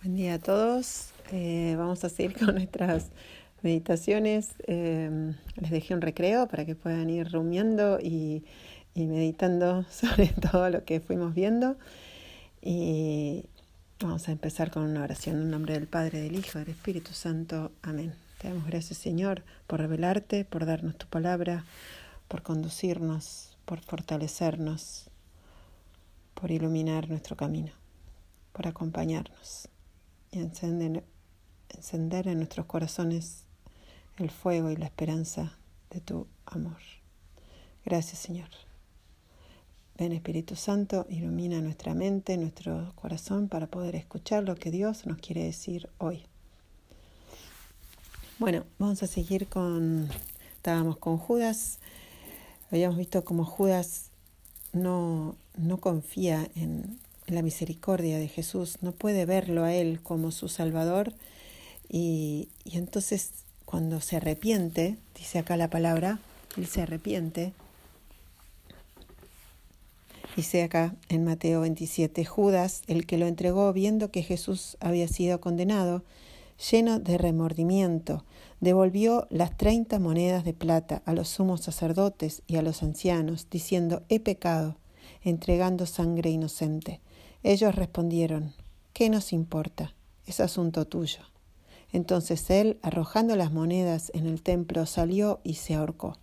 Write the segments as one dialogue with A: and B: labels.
A: Buen día a todos. Eh, vamos a seguir con nuestras meditaciones. Eh, les dejé un recreo para que puedan ir rumiando y, meditando sobre todo lo que fuimos viendo. Y vamos a empezar con una oración en nombre del Padre, del Hijo, del Espíritu Santo. Amén. Te damos gracias, Señor, por revelarte, por darnos tu palabra, por conducirnos, por fortalecernos, por iluminar nuestro camino, por acompañarnos y encender, encender en nuestros corazones el fuego y la esperanza de tu amor. Gracias Señor. Ven Espíritu Santo, ilumina nuestra mente, nuestro corazón para poder escuchar lo que Dios nos quiere decir hoy. Bueno, vamos a seguir con, estábamos con Judas, habíamos visto cómo Judas no, no confía en, la misericordia de Jesús, no puede verlo a Él como su Salvador y, entonces cuando se arrepiente, dice acá la palabra, Él se arrepiente, dice acá en Mateo 27, Judas, el que lo entregó viendo que Jesús había sido condenado, lleno de remordimiento, devolvió las treinta monedas de plata a los sumos sacerdotes y a los ancianos, diciendo, he pecado, entregando sangre inocente. Ellos respondieron, ¿qué nos importa? Es asunto tuyo. Entonces él, arrojando las monedas en el templo, salió y se ahorcó.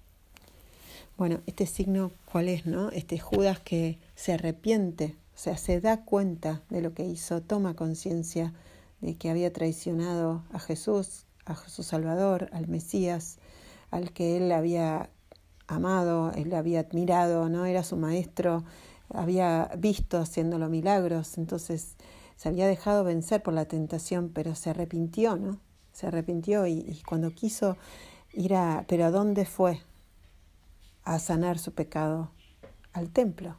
A: Bueno, este signo, ¿cuál es, no? Este Judas que se arrepiente, o sea, se da cuenta de lo que hizo, toma conciencia de que había traicionado a Jesús, a su Salvador, al Mesías, al que él había amado, él había admirado, ¿no? Era su maestro, había visto haciéndolo milagros, entonces se había dejado vencer por la tentación, pero se arrepintió, ¿no? Se arrepintió y, cuando quiso ir a, pero ¿a dónde fue? A sanar su pecado, al templo.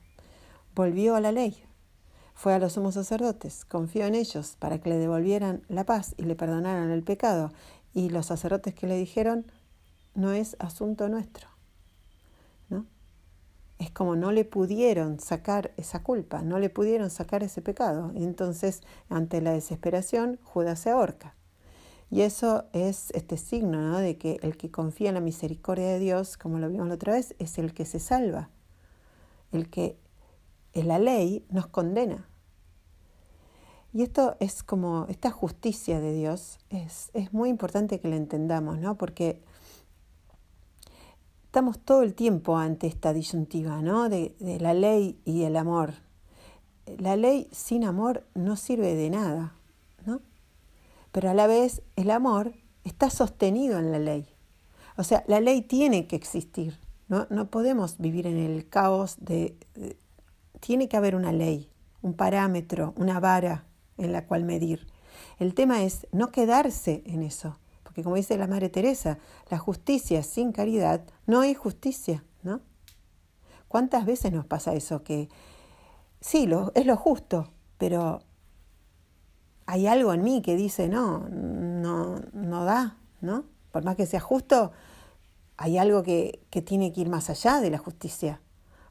A: Volvió a la ley, fue a los sumos sacerdotes, confió en ellos para que le devolvieran la paz y le perdonaran el pecado. Y los sacerdotes que le dijeron, no es asunto nuestro es como no le pudieron sacar esa culpa, no le pudieron sacar ese pecado. Entonces, ante la desesperación, Judas se ahorca. Y eso es este signo ¿no? de que el que confía en la misericordia de Dios, como lo vimos la otra vez, es el que se salva. El que en la ley nos condena. Y esto es como, esta justicia de Dios es, es muy importante que la entendamos, ¿no? Porque estamos todo el tiempo ante esta disyuntiva, ¿no? De, la ley y el amor. La ley sin amor no sirve de nada, ¿no? Pero a la vez el amor está sostenido en la ley. O sea, la ley tiene que existir, ¿no? No podemos vivir en el caos de, de tiene que haber una ley, un parámetro, una vara en la cual medir. El tema es no quedarse en eso, que como dice la Madre Teresa, la justicia sin caridad no hay justicia, ¿no? ¿Cuántas veces nos pasa eso? Que sí, lo, es lo justo, pero hay algo en mí que dice, no, no, no da, ¿no? Por más que sea justo, hay algo que, que tiene que ir más allá de la justicia,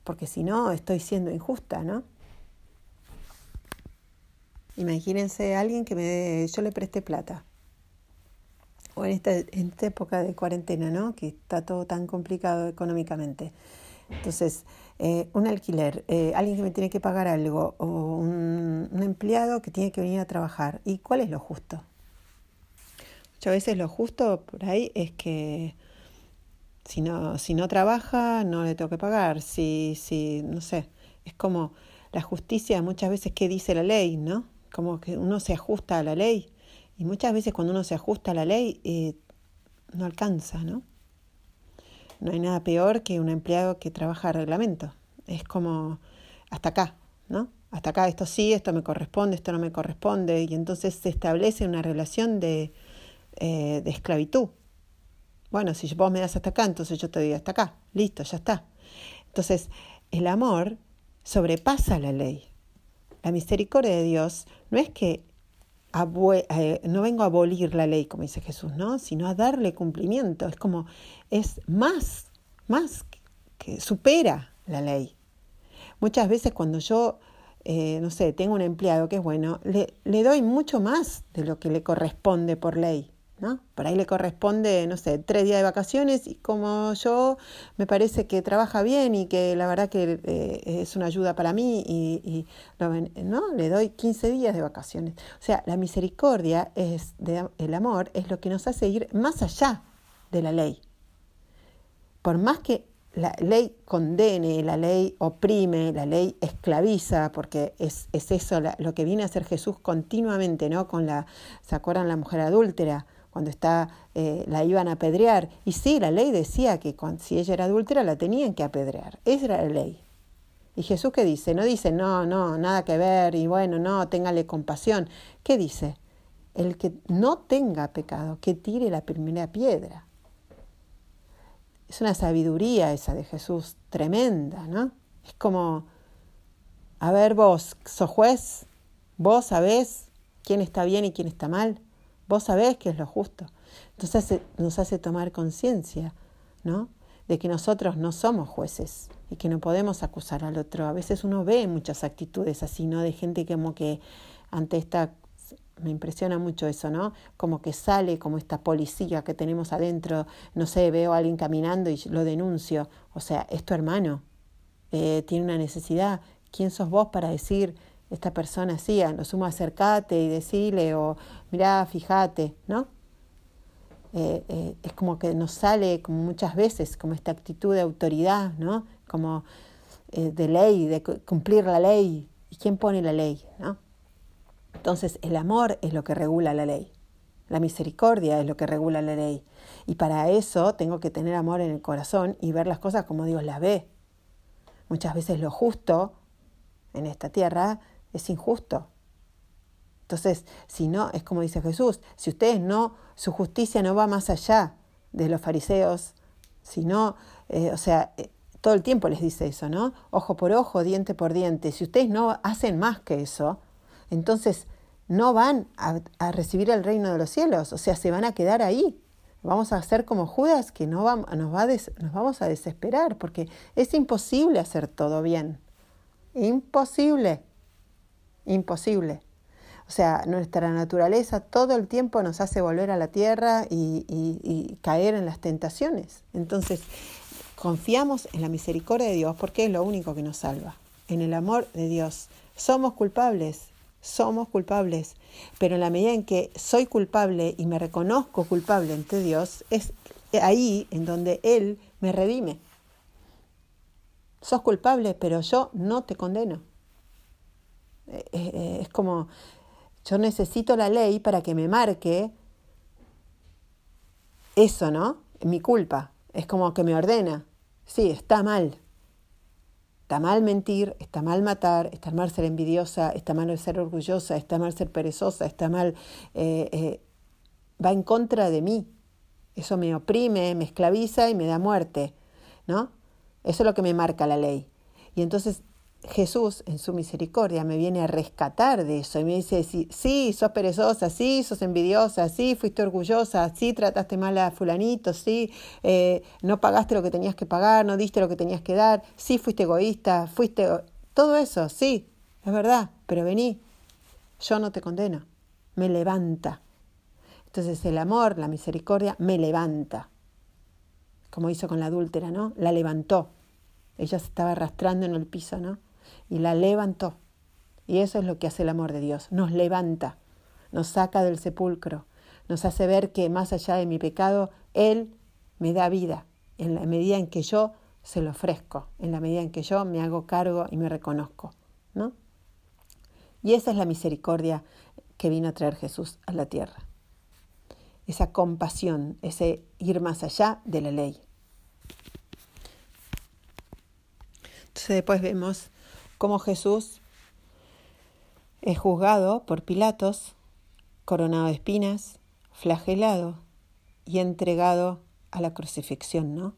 A: porque si no, estoy siendo injusta, ¿no? Imagínense alguien que me, yo le preste plata o en esta, en esta época de cuarentena, ¿no? Que está todo tan complicado económicamente. Entonces, eh, un alquiler, eh, alguien que me tiene que pagar algo, o un, empleado que tiene que venir a trabajar. ¿Y cuál es lo justo? Muchas veces lo justo por ahí es que si no, si no trabaja, no le tengo que pagar. Si, si, no sé, es como la justicia muchas veces que dice la ley, ¿no? Como que uno se ajusta a la ley y muchas veces cuando uno se ajusta a la ley, eh, no alcanza, ¿no? No hay nada peor que un empleado que trabaja a reglamento. Es como hasta acá, ¿no? Hasta acá, esto sí, esto me corresponde, esto no me corresponde. Y entonces se establece una relación de, eh, de esclavitud. Bueno, si vos me das hasta acá, entonces yo te doy hasta acá. Listo, ya está. Entonces, el amor sobrepasa la ley. La misericordia de Dios no es que eh, no vengo a abolir la ley, como dice Jesús, ¿no? sino a darle cumplimiento. Es como, es más, más que supera la ley. Muchas veces cuando yo eh, no sé, tengo un empleado que es bueno, le, le doy mucho más de lo que le corresponde por ley. ¿No? Por ahí le corresponde, no sé, tres días de vacaciones y como yo me parece que trabaja bien y que la verdad que eh, es una ayuda para mí y, ¿no? le doy 15 días de vacaciones. O sea, la misericordia es el amor es lo que nos hace ir más allá de la ley. Por más que la ley condene, la ley oprime, la ley esclaviza, porque es, es eso lo que viene a hacer Jesús continuamente, ¿no? Con la, ¿se acuerdan la mujer adúltera? Cuando está, eh, la iban a apedrear. Y sí, la ley decía que si ella era adúltera la tenían que apedrear. Esa era la ley. ¿Y Jesús qué dice? No dice, no, no, nada que ver y bueno, no, téngale compasión. ¿Qué dice? El que no tenga pecado, que tire la primera piedra. Es una sabiduría esa de Jesús tremenda, ¿no? Es como, a ver vos, sos juez, vos sabés quién está bien y quién está mal. Vos sabés que es lo justo. Entonces nos hace tomar conciencia, ¿no? De que nosotros no somos jueces y que no podemos acusar al otro. A veces uno ve muchas actitudes así, ¿no? De gente como que ante esta me impresiona mucho eso, ¿no? Como que sale como esta policía que tenemos adentro, no sé, veo a alguien caminando y lo denuncio. O sea, es tu hermano, eh, tiene una necesidad. ¿Quién sos vos para decir esta persona sí, a lo sumo acercate y decirle o mirá, fíjate, ¿no? Eh, eh, es como que nos sale como muchas veces como esta actitud de autoridad, ¿no? Como eh, de ley, de cumplir la ley. ¿Y quién pone la ley, no? Entonces el amor es lo que regula la ley. La misericordia es lo que regula la ley. Y para eso tengo que tener amor en el corazón y ver las cosas como Dios las ve. Muchas veces lo justo en esta tierra es injusto. Entonces, si no, es como dice Jesús, si ustedes no, su justicia no va más allá de los fariseos, si no, eh, o sea, eh, todo el tiempo les dice eso, ¿no? Ojo por ojo, diente por diente. Si ustedes no hacen más que eso, entonces no van a, recibir el reino de los cielos, o sea, se van a quedar ahí. Vamos a hacer como Judas, que no nos, va nos vamos a desesperar, porque es imposible hacer todo bien. Imposible imposible. O sea, nuestra naturaleza todo el tiempo nos hace volver a la tierra y, caer en las tentaciones. Entonces, confiamos en la misericordia de Dios porque es lo único que nos salva, en el amor de Dios. Somos culpables, somos culpables, pero en la medida en que soy culpable y me reconozco culpable ante Dios, es ahí en donde Él me redime. Sos culpable, pero yo no te condeno. Eh, eh, es como, yo necesito la ley para que me marque eso, ¿no? Mi culpa. Es como que me ordena. Sí, está mal. Está mal mentir, está mal matar, está mal ser envidiosa, está mal ser orgullosa, está mal ser perezosa, está mal... Eh, va en contra de mí. Eso me oprime, me esclaviza y me da muerte, ¿no? Eso es lo que me marca la ley. Y entonces Jesús, en su misericordia, me viene a rescatar de eso y me dice, sí, sí, sos perezosa, sí, sos envidiosa, sí, fuiste orgullosa, sí, trataste mal a fulanito, sí, eh, no pagaste lo que tenías que pagar, no diste lo que tenías que dar, sí, fuiste egoísta, fuiste... Todo eso, sí, es verdad, pero vení, yo no te condeno, me levanta. Entonces el amor, la misericordia, me levanta, como hizo con la adúltera, ¿no? La levantó. Ella se estaba arrastrando en el piso, ¿no? Y la levantó. Y eso es lo que hace el amor de Dios, nos levanta, nos saca del sepulcro, nos hace ver que más allá de mi pecado, Él me da vida en la medida en que yo se lo ofrezco, en la medida en que yo me hago cargo y me reconozco. ¿no? Y esa es la misericordia que vino a traer Jesús a la tierra. Esa compasión, ese ir más allá de la ley. Entonces después vemos como Jesús es juzgado por Pilatos, coronado de espinas, flagelado y entregado a la crucifixión, ¿no?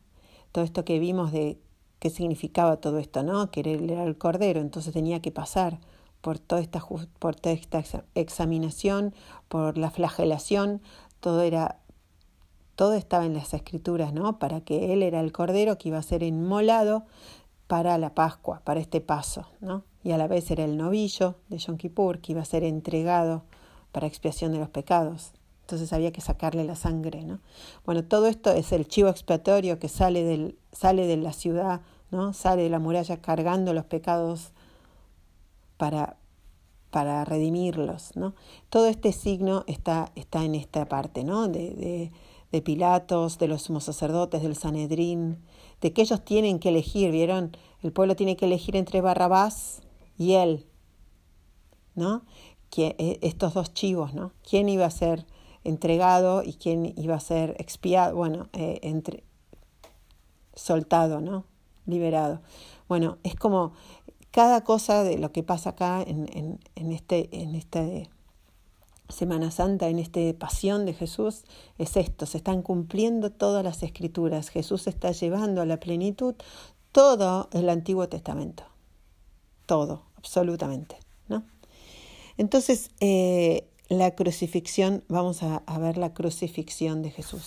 A: Todo esto que vimos de qué significaba todo esto, ¿no? Que era el cordero, entonces tenía que pasar por toda esta, por toda esta examinación, por la flagelación, todo era todo estaba en las escrituras, ¿no? Para que él era el cordero que iba a ser inmolado para la Pascua, para este paso, ¿no? y a la vez era el novillo de Yom Kippur que iba a ser entregado para expiación de los pecados. Entonces había que sacarle la sangre, ¿no? Bueno, todo esto es el chivo expiatorio que sale, del, sale de la ciudad, ¿no? Sale de la muralla cargando los pecados para, para redimirlos, ¿no? Todo este signo está, está en esta parte, ¿no? De, de, de Pilatos, de los sumos sacerdotes, del Sanedrín, de que ellos tienen que elegir, ¿vieron? El pueblo tiene que elegir entre Barrabás y él, ¿no? Que, eh, estos dos chivos, ¿no? ¿Quién iba a ser entregado y quién iba a ser expiado? Bueno, eh, entre, soltado, ¿no? Liberado. Bueno, es como cada cosa de lo que pasa acá en, en, este, en este Semana Santa, en esta pasión de Jesús, es esto, se están cumpliendo todas las escrituras. Jesús está llevando a la plenitud todo el Antiguo Testamento. Todo, absolutamente. ¿no? Entonces, eh, la crucifixión, vamos a, ver la crucifixión de Jesús.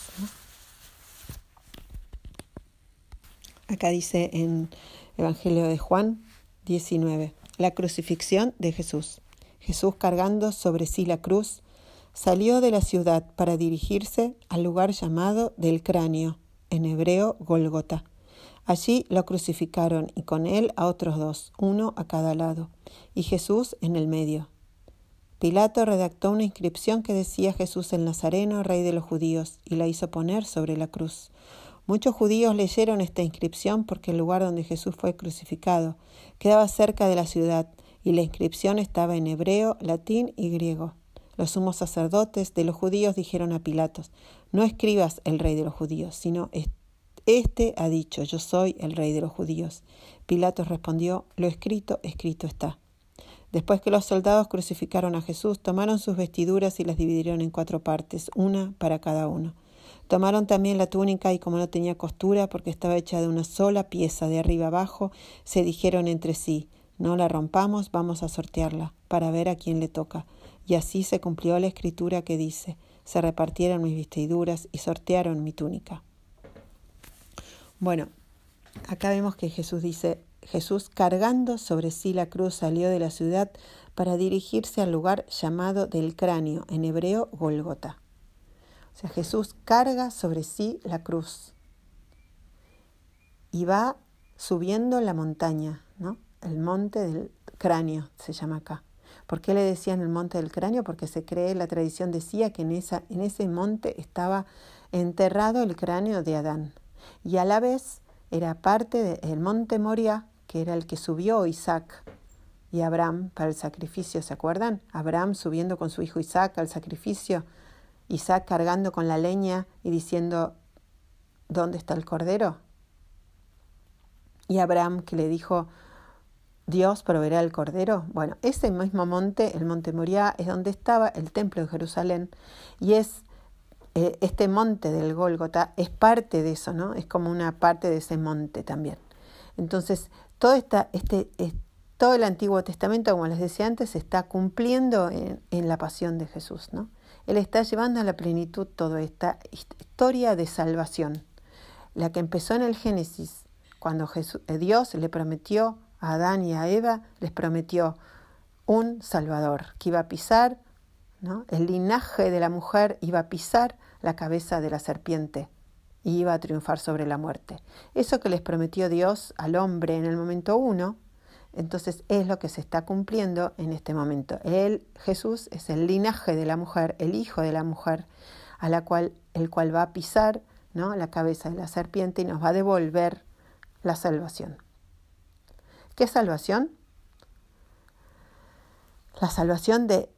A: Acá dice en Evangelio de Juan 19, la crucifixión de Jesús. Jesús cargando sobre sí la cruz, salió de la ciudad para dirigirse al lugar llamado del cráneo, en hebreo Golgota. Allí lo crucificaron y con él a otros dos, uno a cada lado, y Jesús en el medio. Pilato redactó una inscripción que decía Jesús el Nazareno, rey de los judíos, y la hizo poner sobre la cruz. Muchos judíos leyeron esta inscripción porque el lugar donde Jesús fue crucificado quedaba cerca de la ciudad y la inscripción estaba en hebreo, latín y griego. Los sumos sacerdotes de los judíos dijeron a Pilatos, no escribas el rey de los judíos, sino este ha dicho, yo soy el rey de los judíos. Pilatos respondió, lo escrito, escrito está. Después que los soldados crucificaron a Jesús, tomaron sus vestiduras y las dividieron en cuatro partes, una para cada uno. Tomaron también la túnica y como no tenía costura, porque estaba hecha de una sola pieza de arriba abajo, se dijeron entre sí, no la rompamos, vamos a sortearla, para ver a quién le toca. Y así se cumplió la escritura que dice, se repartieron mis vestiduras y sortearon mi túnica. Bueno, acá vemos que Jesús dice, Jesús cargando sobre sí la cruz salió de la ciudad para dirigirse al lugar llamado del cráneo, en hebreo Golgota. O sea, Jesús carga sobre sí la cruz y va subiendo la montaña. El monte del cráneo, se llama acá. ¿Por qué le decían el monte del cráneo? Porque se cree, la tradición decía que en, esa, en ese monte estaba enterrado el cráneo de Adán. Y a la vez era parte del monte Moria, que era el que subió Isaac y Abraham para el sacrificio, ¿se acuerdan? Abraham subiendo con su hijo Isaac al sacrificio, Isaac cargando con la leña y diciendo, ¿dónde está el cordero? Y Abraham que le dijo, Dios proveerá el cordero. Bueno, ese mismo monte, el monte Moriah, es donde estaba el templo de Jerusalén y es eh, este monte del Gólgota es parte de eso, ¿no? Es como una parte de ese monte también. Entonces, todo, este, todo el Antiguo Testamento, como les decía antes, se está cumpliendo en, la pasión de Jesús, ¿no? Él está llevando a la plenitud toda esta historia de salvación, la que empezó en el Génesis, cuando eh, Dios le prometió a Adán y a Eva les prometió un Salvador que iba a pisar, ¿no? el linaje de la mujer iba a pisar la cabeza de la serpiente y iba a triunfar sobre la muerte. Eso que les prometió Dios al hombre en el momento uno, entonces es lo que se está cumpliendo en este momento. Él, Jesús, es el linaje de la mujer, el hijo de la mujer, a la cual, el cual va a pisar ¿no? la cabeza de la serpiente y nos va a devolver la salvación. ¿Qué salvación? La salvación de,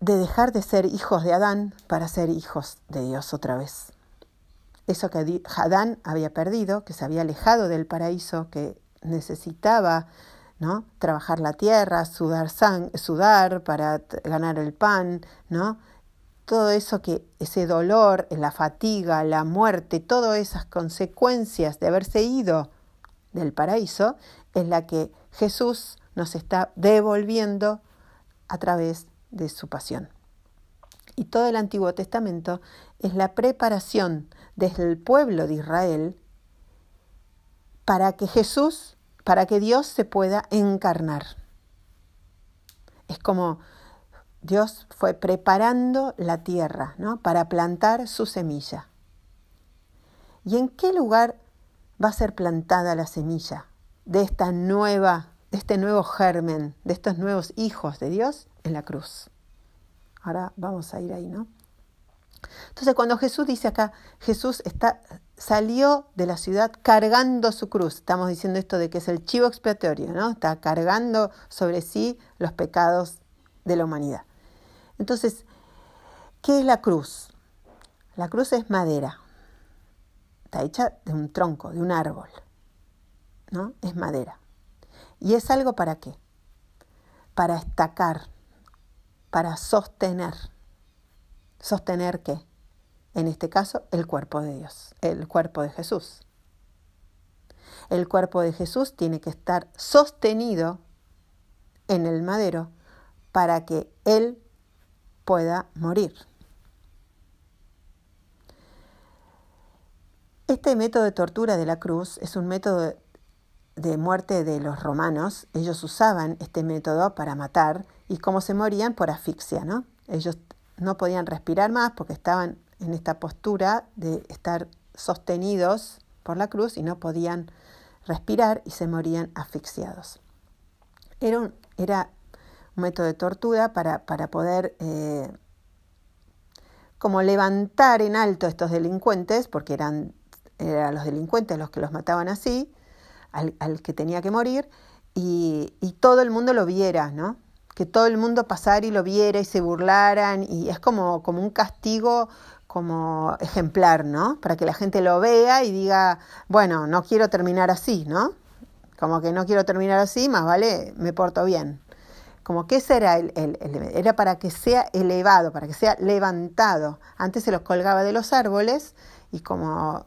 A: de dejar de ser hijos de Adán para ser hijos de Dios otra vez. Eso que Adán había perdido, que se había alejado del paraíso, que necesitaba ¿no? trabajar la tierra, sudar, sudar para ganar el pan, ¿no? todo eso que ese dolor, la fatiga, la muerte, todas esas consecuencias de haberse ido del paraíso, es la que Jesús nos está devolviendo a través de su pasión. Y todo el Antiguo Testamento es la preparación desde el pueblo de Israel para que Jesús para que Dios se pueda encarnar. Es como Dios fue preparando la tierra ¿no? para plantar su semilla. ¿Y en qué lugar va a ser plantada la semilla de esta nueva, de este nuevo germen, de estos nuevos hijos de Dios? En la cruz. Ahora vamos a ir ahí, ¿no? Entonces, cuando Jesús dice acá, Jesús está, salió de la ciudad cargando su cruz. Estamos diciendo esto de que es el chivo expiatorio, ¿no? Está cargando sobre sí los pecados de la humanidad. Entonces, ¿qué es la cruz? La cruz es madera. Hecha de un tronco, de un árbol. ¿No? Es madera. ¿Y es algo para qué? Para estacar, para sostener. ¿Sostener qué? En este caso, el cuerpo de Dios, el cuerpo de Jesús. El cuerpo de Jesús tiene que estar sostenido en el madero para que Él pueda morir. Este método de tortura de la cruz es un método de muerte de los romanos. Ellos usaban este método para matar y cómo se morían por asfixia, ¿no? Ellos no podían respirar más porque estaban en esta postura de estar sostenidos por la cruz y no podían respirar y se morían asfixiados. Era un, método de tortura para, para poder eh, como levantar en alto a estos delincuentes, porque eran, eran los delincuentes los que los mataban así, al, al que tenía que morir, y, y todo el mundo lo viera, ¿no? que todo el mundo pasara y lo viera y se burlaran y es como, como un castigo como ejemplar, ¿no? Para que la gente lo vea y diga, bueno, no quiero terminar así, ¿no? Como que no quiero terminar así, más vale, me porto bien. Como que ese era el, el, era para que sea elevado, para que sea levantado. Antes se los colgaba de los árboles y como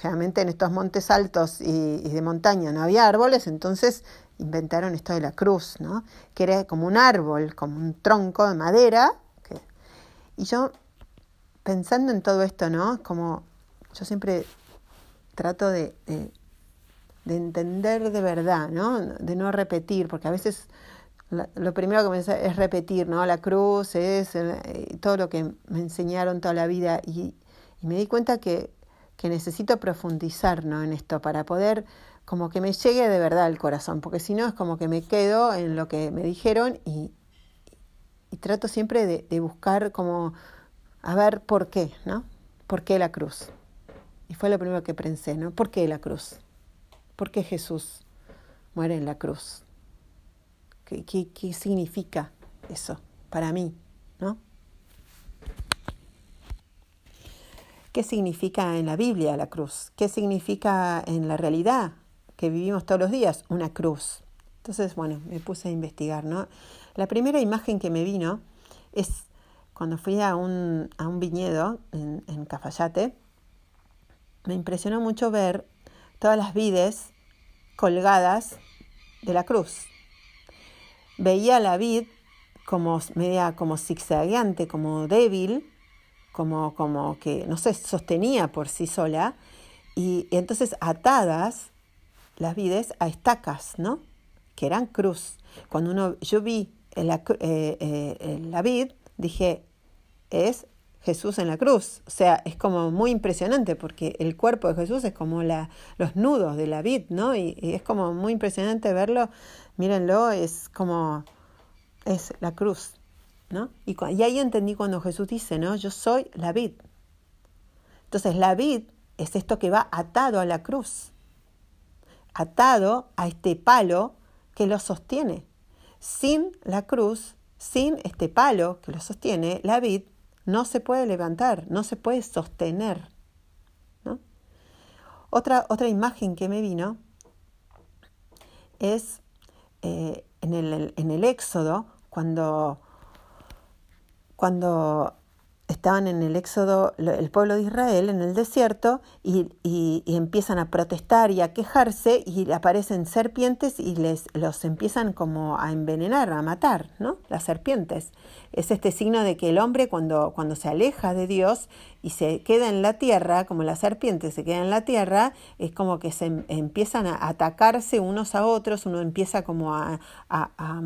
A: generalmente en estos montes altos y, de montaña no había árboles, entonces inventaron esto de la cruz, ¿no? que era como un árbol, como un tronco de madera. Y yo, pensando en todo esto, ¿no? Como yo siempre trato de, de, entender de verdad, ¿no? De no repetir, porque a veces lo primero que me es repetir, ¿no? La cruz es eh, todo lo que me enseñaron toda la vida y me di cuenta que, que necesito profundizar ¿no? en esto para poder como que me llegue de verdad al corazón, porque si no es como que me quedo en lo que me dijeron y, y trato siempre de, de, buscar como a ver por qué, ¿no? ¿Por qué la cruz? Y fue lo primero que pensé, ¿no? ¿Por qué la cruz? ¿Por qué Jesús muere en la cruz? ¿Qué, qué, qué significa eso para mí, ¿no? ¿Qué significa en la Biblia la cruz? ¿Qué significa en la realidad que vivimos todos los días, una cruz. Entonces, bueno, me puse a investigar, ¿no? La primera imagen que me vino es cuando fui a un, a un viñedo en, en Cafayate. Me impresionó mucho ver todas las vides colgadas de la cruz. Veía la vid como media como zigzagueante, como débil, como, como que no se sostenía por sí sola, y, entonces atadas las vides a estacas, ¿no? Que eran cruz. Cuando uno, yo vi la, eh, eh, la vid, dije, es Jesús en la cruz. O sea, es como muy impresionante porque el cuerpo de Jesús es como la, los nudos de la vid, ¿no? Y es como muy impresionante verlo. Mírenlo, es como, es la cruz, y ahí entendí cuando Jesús dice, ¿no? Yo soy la vid. Entonces, la vid es esto que va atado a la cruz atado a este palo que lo sostiene. Sin la cruz, sin este palo que lo sostiene, la vid no se puede levantar, no se puede sostener. Otra, otra imagen que me vino es eh, en, el, en, el, Éxodo, cuando, cuando estaban en el éxodo, el pueblo de Israel, en el desierto, y, empiezan a protestar y a quejarse, y aparecen serpientes y les los empiezan como a envenenar, a matar, ¿no? Las serpientes. Es este signo de que el hombre cuando, cuando se aleja de Dios y se queda en la tierra, como las serpientes se quedan en la tierra, es como que se em, empiezan a atacarse unos a otros, uno empieza como a, a,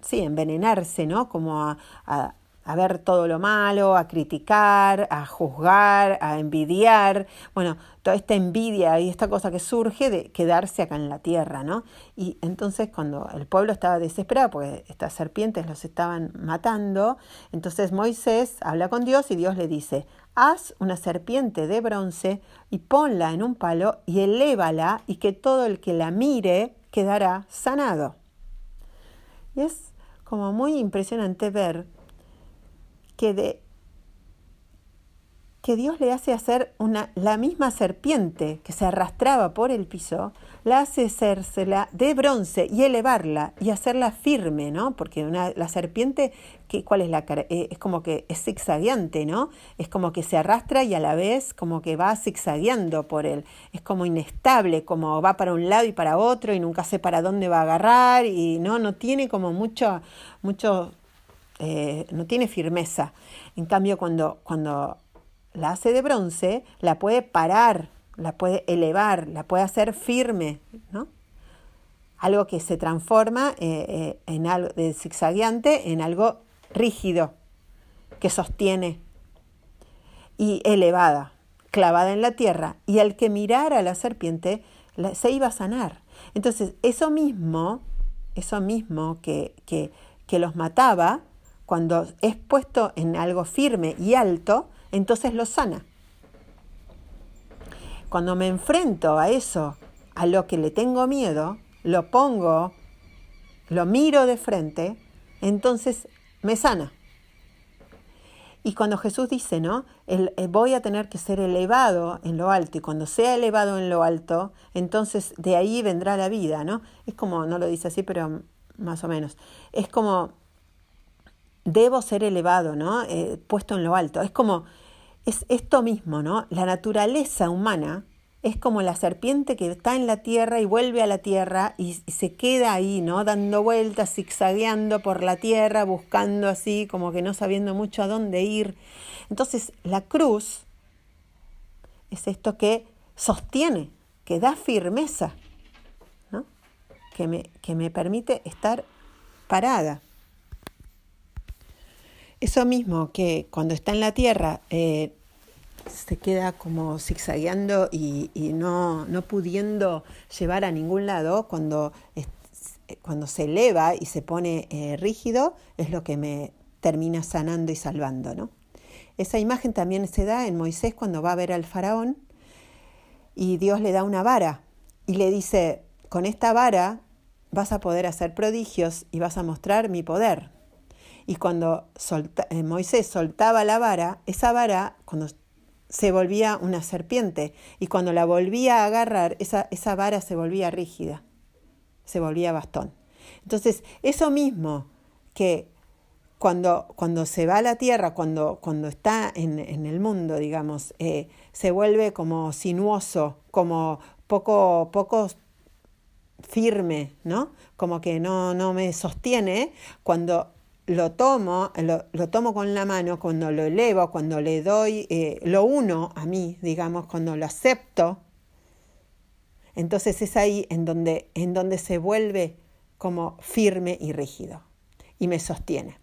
A: sí, envenenarse, ¿no? Como a, a ver todo lo malo, a criticar, a juzgar, a envidiar, bueno, toda esta envidia y esta cosa que surge de quedarse acá en la tierra, ¿no? Y entonces cuando el pueblo estaba desesperado porque estas serpientes los estaban matando, entonces Moisés habla con Dios y Dios le dice, haz una serpiente de bronce y ponla en un palo y elévala y que todo el que la mire quedará sanado. Y es como muy impresionante ver que, de, que Dios le hace hacer una, la misma serpiente que se arrastraba por el piso, la hace hacérsela de bronce y elevarla y hacerla firme, ¿no? Porque una, la serpiente, ¿cuál es la eh, Es como que es zigzagueante, ¿no? Es como que se arrastra y a la vez como que va zigzagueando por él. Es como inestable, como va para un lado y para otro y nunca sé para dónde va a agarrar y no, no tiene como mucho, mucho eh, no tiene firmeza. En cambio, cuando, cuando la hace de bronce, la puede parar, la puede elevar, la puede hacer firme, ¿no? Algo que se transforma eh, eh, en algo de zigzagueante en algo rígido, que sostiene y elevada, clavada en la tierra. Y al que mirara a la serpiente, se iba a sanar. Entonces, eso mismo, eso mismo que, que, que los mataba, cuando es puesto en algo firme y alto, entonces lo sana. Cuando me enfrento a eso, a lo que le tengo miedo, lo pongo, lo miro de frente, entonces me sana. Y cuando Jesús dice, ¿no? El, eh, voy a tener que ser elevado en lo alto, y cuando sea elevado en lo alto, entonces de ahí vendrá la vida, ¿no? Es como, no lo dice así, pero más o menos. Es como debo ser elevado, ¿no? Eh, puesto en lo alto. Es como, es esto mismo, ¿no? La naturaleza humana es como la serpiente que está en la tierra y vuelve a la tierra y, se queda ahí, ¿no? Dando vueltas, zigzagueando por la tierra, buscando así, como que no sabiendo mucho a dónde ir. Entonces, la cruz es esto que sostiene, que da firmeza, ¿no? Que me, que me permite estar parada. Eso mismo que cuando está en la tierra eh, se queda como zigzagueando y, no, no, pudiendo llevar a ningún lado, cuando, cuando se eleva y se pone eh, rígido, es lo que me termina sanando y salvando. ¿no? Esa imagen también se da en Moisés cuando va a ver al faraón y Dios le da una vara y le dice, con esta vara vas a poder hacer prodigios y vas a mostrar mi poder. Y cuando eh, Moisés soltaba la vara, esa vara cuando se volvía una serpiente y cuando la volvía a agarrar, esa, esa vara se volvía rígida, se volvía bastón. Entonces, eso mismo que cuando, cuando se va a la tierra, cuando, cuando está en, el mundo, digamos, eh, se vuelve como sinuoso, como poco, poco firme, ¿no? Como que no, no me sostiene, cuando lo tomo, lo, tomo con la mano, cuando lo elevo, cuando le doy, eh, lo uno a mí, digamos, cuando lo acepto, entonces es ahí en donde, en donde se vuelve como firme y rígido y me sostiene.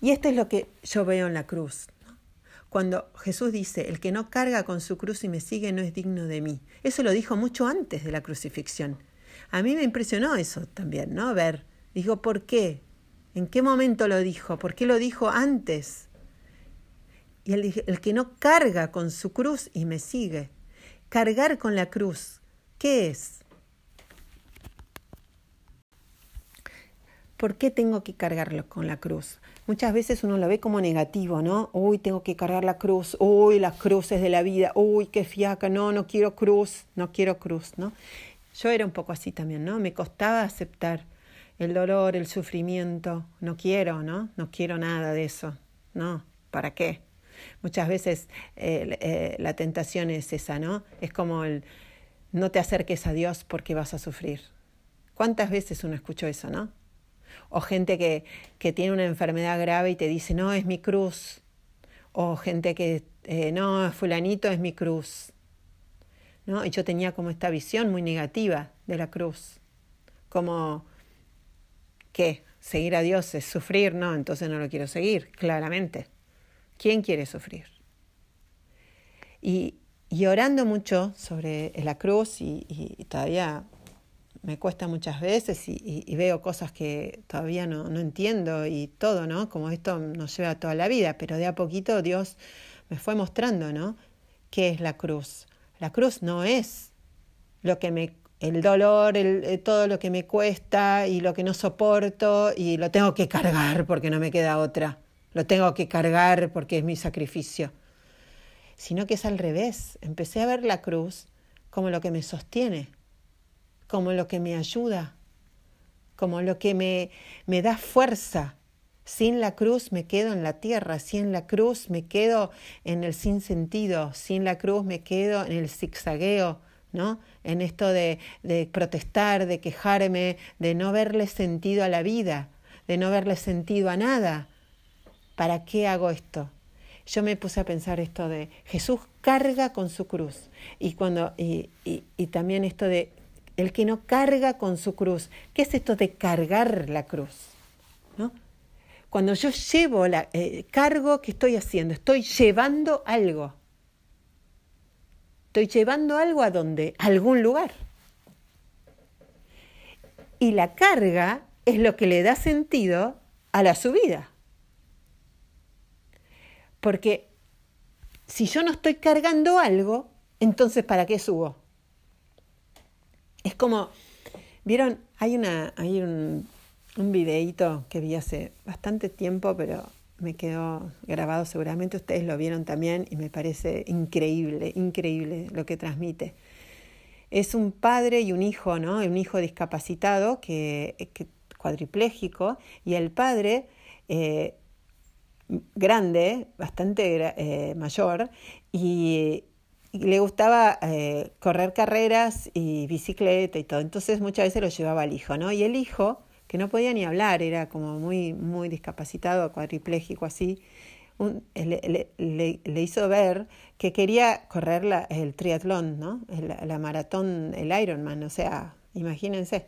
A: Y esto es lo que yo veo en la cruz. Cuando Jesús dice, el que no carga con su cruz y me sigue no es digno de mí. Eso lo dijo mucho antes de la crucifixión. A mí me impresionó eso también, ¿no? Ver, digo, ¿por qué? ¿En qué momento lo dijo? ¿Por qué lo dijo antes? Y el, el que no carga con su cruz y me sigue. Cargar con la cruz, ¿qué es? ¿Por qué tengo que cargarlo con la cruz? Muchas veces uno lo ve como negativo, ¿no? Uy, tengo que cargar la cruz, uy, las cruces de la vida, uy, qué fiaca, no, no quiero cruz, no quiero cruz, ¿no? Yo era un poco así también, ¿no? Me costaba aceptar el dolor, el sufrimiento. No quiero, ¿no? No quiero nada de eso. No, ¿Para qué? Muchas veces eh, la tentación es esa, ¿no? Es como el no te acerques a Dios porque vas a sufrir. ¿Cuántas veces uno escuchó eso, no? O gente que, que tiene una enfermedad grave y te dice, no, es mi cruz. O gente que, eh, no, fulanito es mi cruz. ¿No? Y yo tenía como esta visión muy negativa de la cruz. Como, ¿qué? Seguir a Dios es sufrir, no, entonces no lo quiero seguir, claramente. ¿Quién quiere sufrir? Y, y orando mucho sobre la cruz y, todavía me cuesta muchas veces y, y veo cosas que todavía no, no, entiendo y todo, ¿no? Como esto nos lleva toda la vida, pero de a poquito Dios me fue mostrando, ¿no? ¿Qué es la cruz? La cruz no es lo que me el dolor, el, eh, todo lo que me cuesta y lo que no soporto y lo tengo que cargar porque no me queda otra. Lo tengo que cargar porque es mi sacrificio. Sino que es al revés. Empecé a ver la cruz como lo que me sostiene, como lo que me ayuda, como lo que me, me da fuerza. Sin la cruz me quedo en la tierra, sin la cruz me quedo en el sinsentido, sin la cruz me quedo en el zigzagueo, ¿no? En esto de, de protestar, de quejarme, de no verle sentido a la vida, de no verle sentido a nada. ¿Para qué hago esto? Yo me puse a pensar esto de Jesús carga con su cruz y cuando y, y, y también esto de el que no carga con su cruz. ¿Qué es esto de cargar la cruz? ¿No? Cuando yo llevo la eh, cargo, ¿qué estoy haciendo? Estoy llevando algo. Estoy llevando algo a dónde? A algún lugar. Y la carga es lo que le da sentido a la subida. Porque si yo no estoy cargando algo, entonces ¿para qué subo? Es como, vieron, hay, una, hay un, un videíto que vi hace bastante tiempo, pero me quedó grabado, seguramente ustedes lo vieron también y me parece increíble, increíble lo que transmite. Es un padre y un hijo, ¿no? Un hijo discapacitado, que, que y el padre eh, grande, bastante eh, mayor, y, y, le gustaba eh, correr carreras y bicicleta y todo. Entonces muchas veces lo llevaba al hijo, ¿no? Y el hijo que no podía ni hablar, era como muy, muy discapacitado, cuadripléjico así, le, le, le, hizo ver que quería correr el triatlón, ¿no? La, maratón, el Ironman, o sea, imagínense.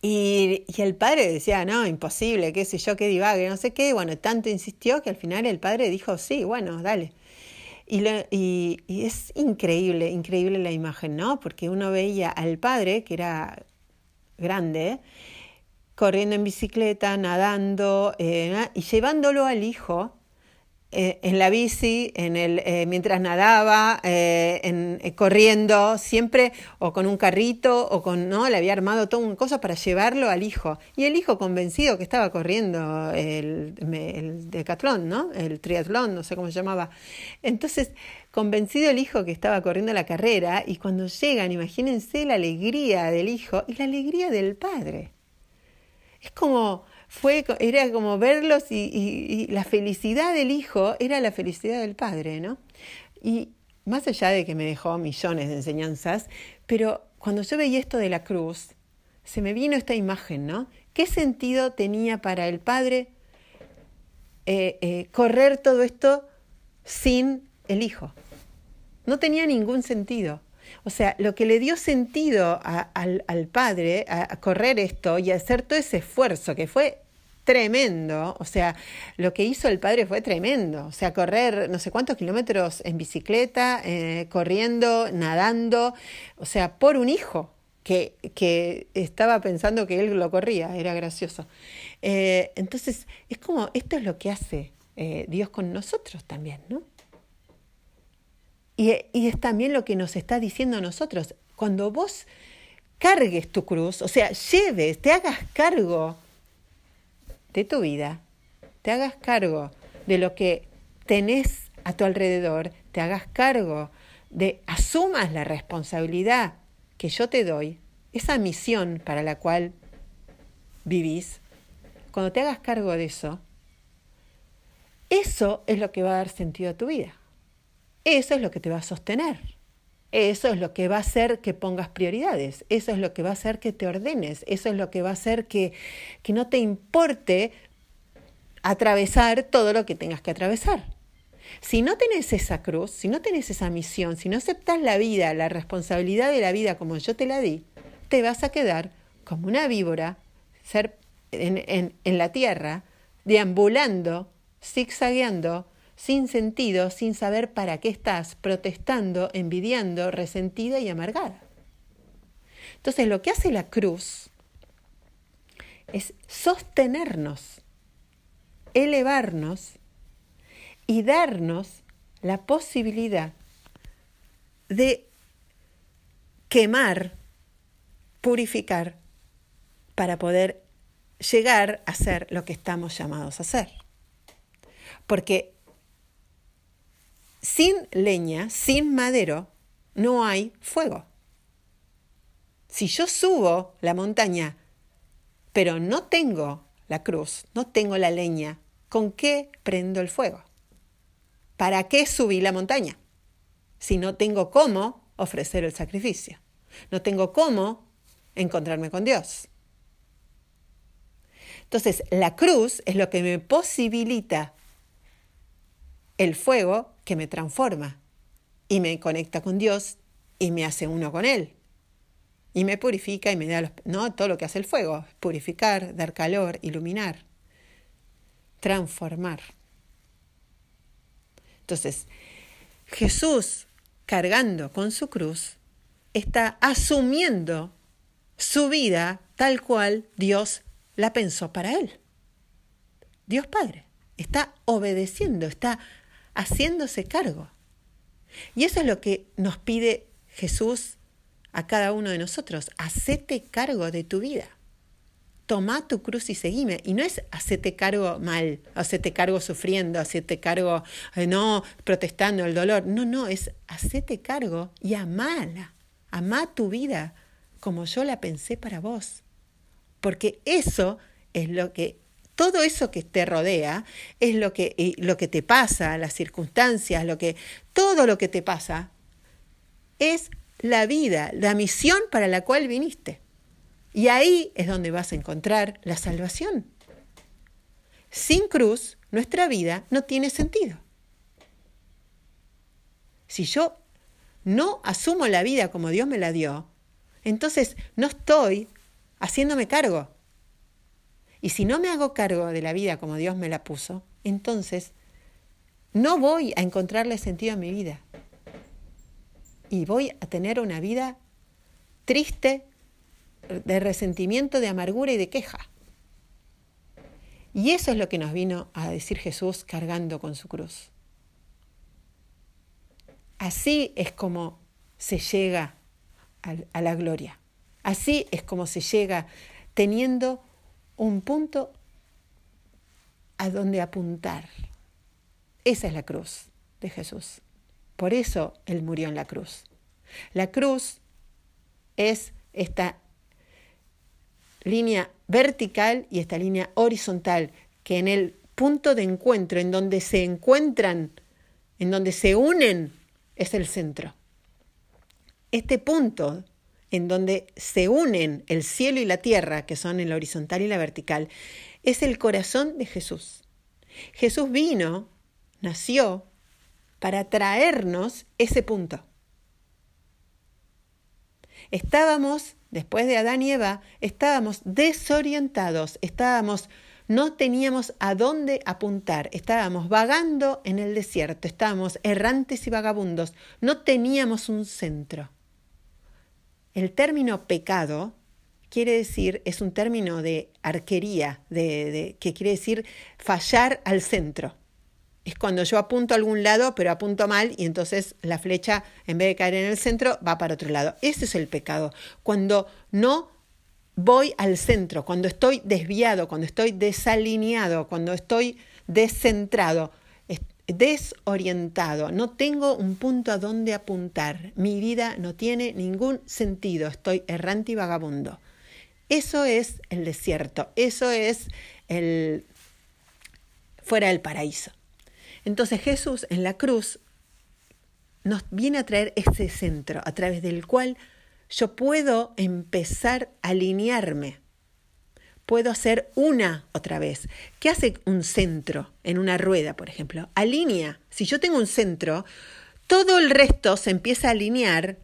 A: Y, y, el padre decía, no, imposible, qué sé yo, qué divague, no sé qué. Bueno, tanto insistió que al final el padre dijo, sí, bueno, dale. Y, lo, y, y, es increíble, increíble la imagen, ¿no? Porque uno veía al padre, que era grande, corriendo en bicicleta, nadando eh, y llevándolo al hijo eh, en la bici, en el, eh, mientras nadaba, eh, en, eh, corriendo, siempre o con un carrito o con, ¿no? Le había armado toda una cosa para llevarlo al hijo. Y el hijo convencido que estaba corriendo el, el decatlón, ¿no? El triatlón, no sé cómo se llamaba. Entonces, convencido el hijo que estaba corriendo la carrera y cuando llegan, imagínense la alegría del hijo y la alegría del padre. Es como, fue, era como verlos y, la felicidad del hijo era la felicidad del padre, ¿no? Y más allá de que me dejó millones de enseñanzas, pero cuando yo veía esto de la cruz, se me vino esta imagen, ¿no? ¿Qué sentido tenía para el padre eh, eh, correr todo esto sin el hijo? No tenía ningún sentido. O sea, lo que le dio sentido al, al, padre a, a, correr esto y a hacer todo ese esfuerzo, que fue tremendo, o sea, lo que hizo el padre fue tremendo, o sea, correr no sé cuántos kilómetros en bicicleta, eh, corriendo, nadando, o sea, por un hijo que, que estaba pensando que él lo corría, era gracioso. Eh, entonces, es como, esto es lo que hace eh, Dios con nosotros también, ¿no? Y, es también lo que nos está diciendo a nosotros. Cuando vos cargues tu cruz, o sea, lleves, te hagas cargo de tu vida, te hagas cargo de lo que tenés a tu alrededor, te hagas cargo de, asumas la responsabilidad que yo te doy, esa misión para la cual vivís, cuando te hagas cargo de eso, Eso es lo que va a dar sentido a tu vida. Eso es lo que te va a sostener. Eso es lo que va a hacer que pongas prioridades. Eso es lo que va a hacer que te ordenes. Eso es lo que va a hacer que, que no te importe atravesar todo lo que tengas que atravesar. Si no tenés esa cruz, si no tenés esa misión, si no aceptas la vida, la responsabilidad de la vida como yo te la di, te vas a quedar como una víbora ser en, en la tierra, deambulando, zigzagueando, sin sentido, sin saber para qué estás, protestando, envidiando, resentida y amargada. Entonces lo que hace la cruz es sostenernos, elevarnos y darnos la posibilidad de quemar, purificar, para poder llegar a ser lo que estamos llamados a ser. Porque sin leña, sin madero, no hay fuego. Si yo subo la montaña, pero no tengo la cruz, no tengo la leña, ¿con qué prendo el fuego? ¿Para qué subí la montaña? Si no tengo cómo ofrecer el sacrificio, no tengo cómo encontrarme con Dios. Entonces, la cruz es lo que me posibilita el fuego que me transforma y me conecta con Dios y me hace uno con Él. Y me purifica y me da los, no todo lo que hace el fuego, purificar, dar calor, iluminar, transformar. Entonces, Jesús cargando con su cruz está asumiendo su vida tal cual Dios la pensó para él. Dios Padre está obedeciendo, está haciéndose cargo. Y eso es lo que nos pide Jesús a cada uno de nosotros. Hacete cargo de tu vida toma tu cruz y seguime. Y no es hacete cargo mal, hacete cargo sufriendo, hacete cargo eh, no protestando el dolor. No, no, es hacete cargo y amala. Amá tu vida como yo la pensé para vos. Porque eso es lo que, todo eso que te rodea, es lo que, lo que te pasa, las circunstancias, lo que, todo lo que te pasa, es la vida, la misión para la cual viniste. Y ahí es donde vas a encontrar la salvación. Sin cruz, nuestra vida no tiene sentido. Si yo no asumo la vida como Dios me la dio, entonces no estoy haciéndome cargo. Y si no me hago cargo de la vida como Dios me la puso, entonces no voy a encontrarle sentido a mi vida. Y voy a tener una vida triste, de resentimiento, de amargura y de queja. Y eso es lo que nos vino a decir Jesús cargando con su cruz. Así es como se llega a la gloria. Así es como se llega teniendo un punto a donde apuntar. Esa es la cruz de Jesús. Por eso Él murió en la cruz. La cruz es esta línea vertical y esta línea horizontal, que en el punto de encuentro, en donde se encuentran, en donde se unen, es el centro. Este punto en donde se unen el cielo y la tierra, que son en la horizontal y la vertical, es el corazón de Jesús. Jesús vino, nació, para traernos ese punto. Estábamos después de Adán y Eva, estábamos desorientados, estábamos, no teníamos a dónde apuntar, estábamos vagando en el desierto, estábamos errantes y vagabundos, no teníamos un centro. El término pecado quiere decir, es un término de arquería, de, que quiere decir fallar al centro es cuando yo apunto a algún lado, pero apunto mal y entonces la flecha, en vez de caer en el centro, va para otro lado. Ese es el pecado. Cuando no voy al centro, cuando estoy desviado, cuando estoy desalineado, cuando estoy descentrado, desorientado, no tengo un punto a donde apuntar. Mi vida no tiene ningún sentido, estoy errante y vagabundo. Eso es el desierto, eso es el fuera del paraíso. Entonces Jesús en la cruz nos viene a traer ese centro a través del cual yo puedo empezar a alinearme. Puedo hacer una otra vez. ¿Qué hace un centro en una rueda, por ejemplo? Alinea. Si yo tengo un centro, todo el resto se empieza a alinear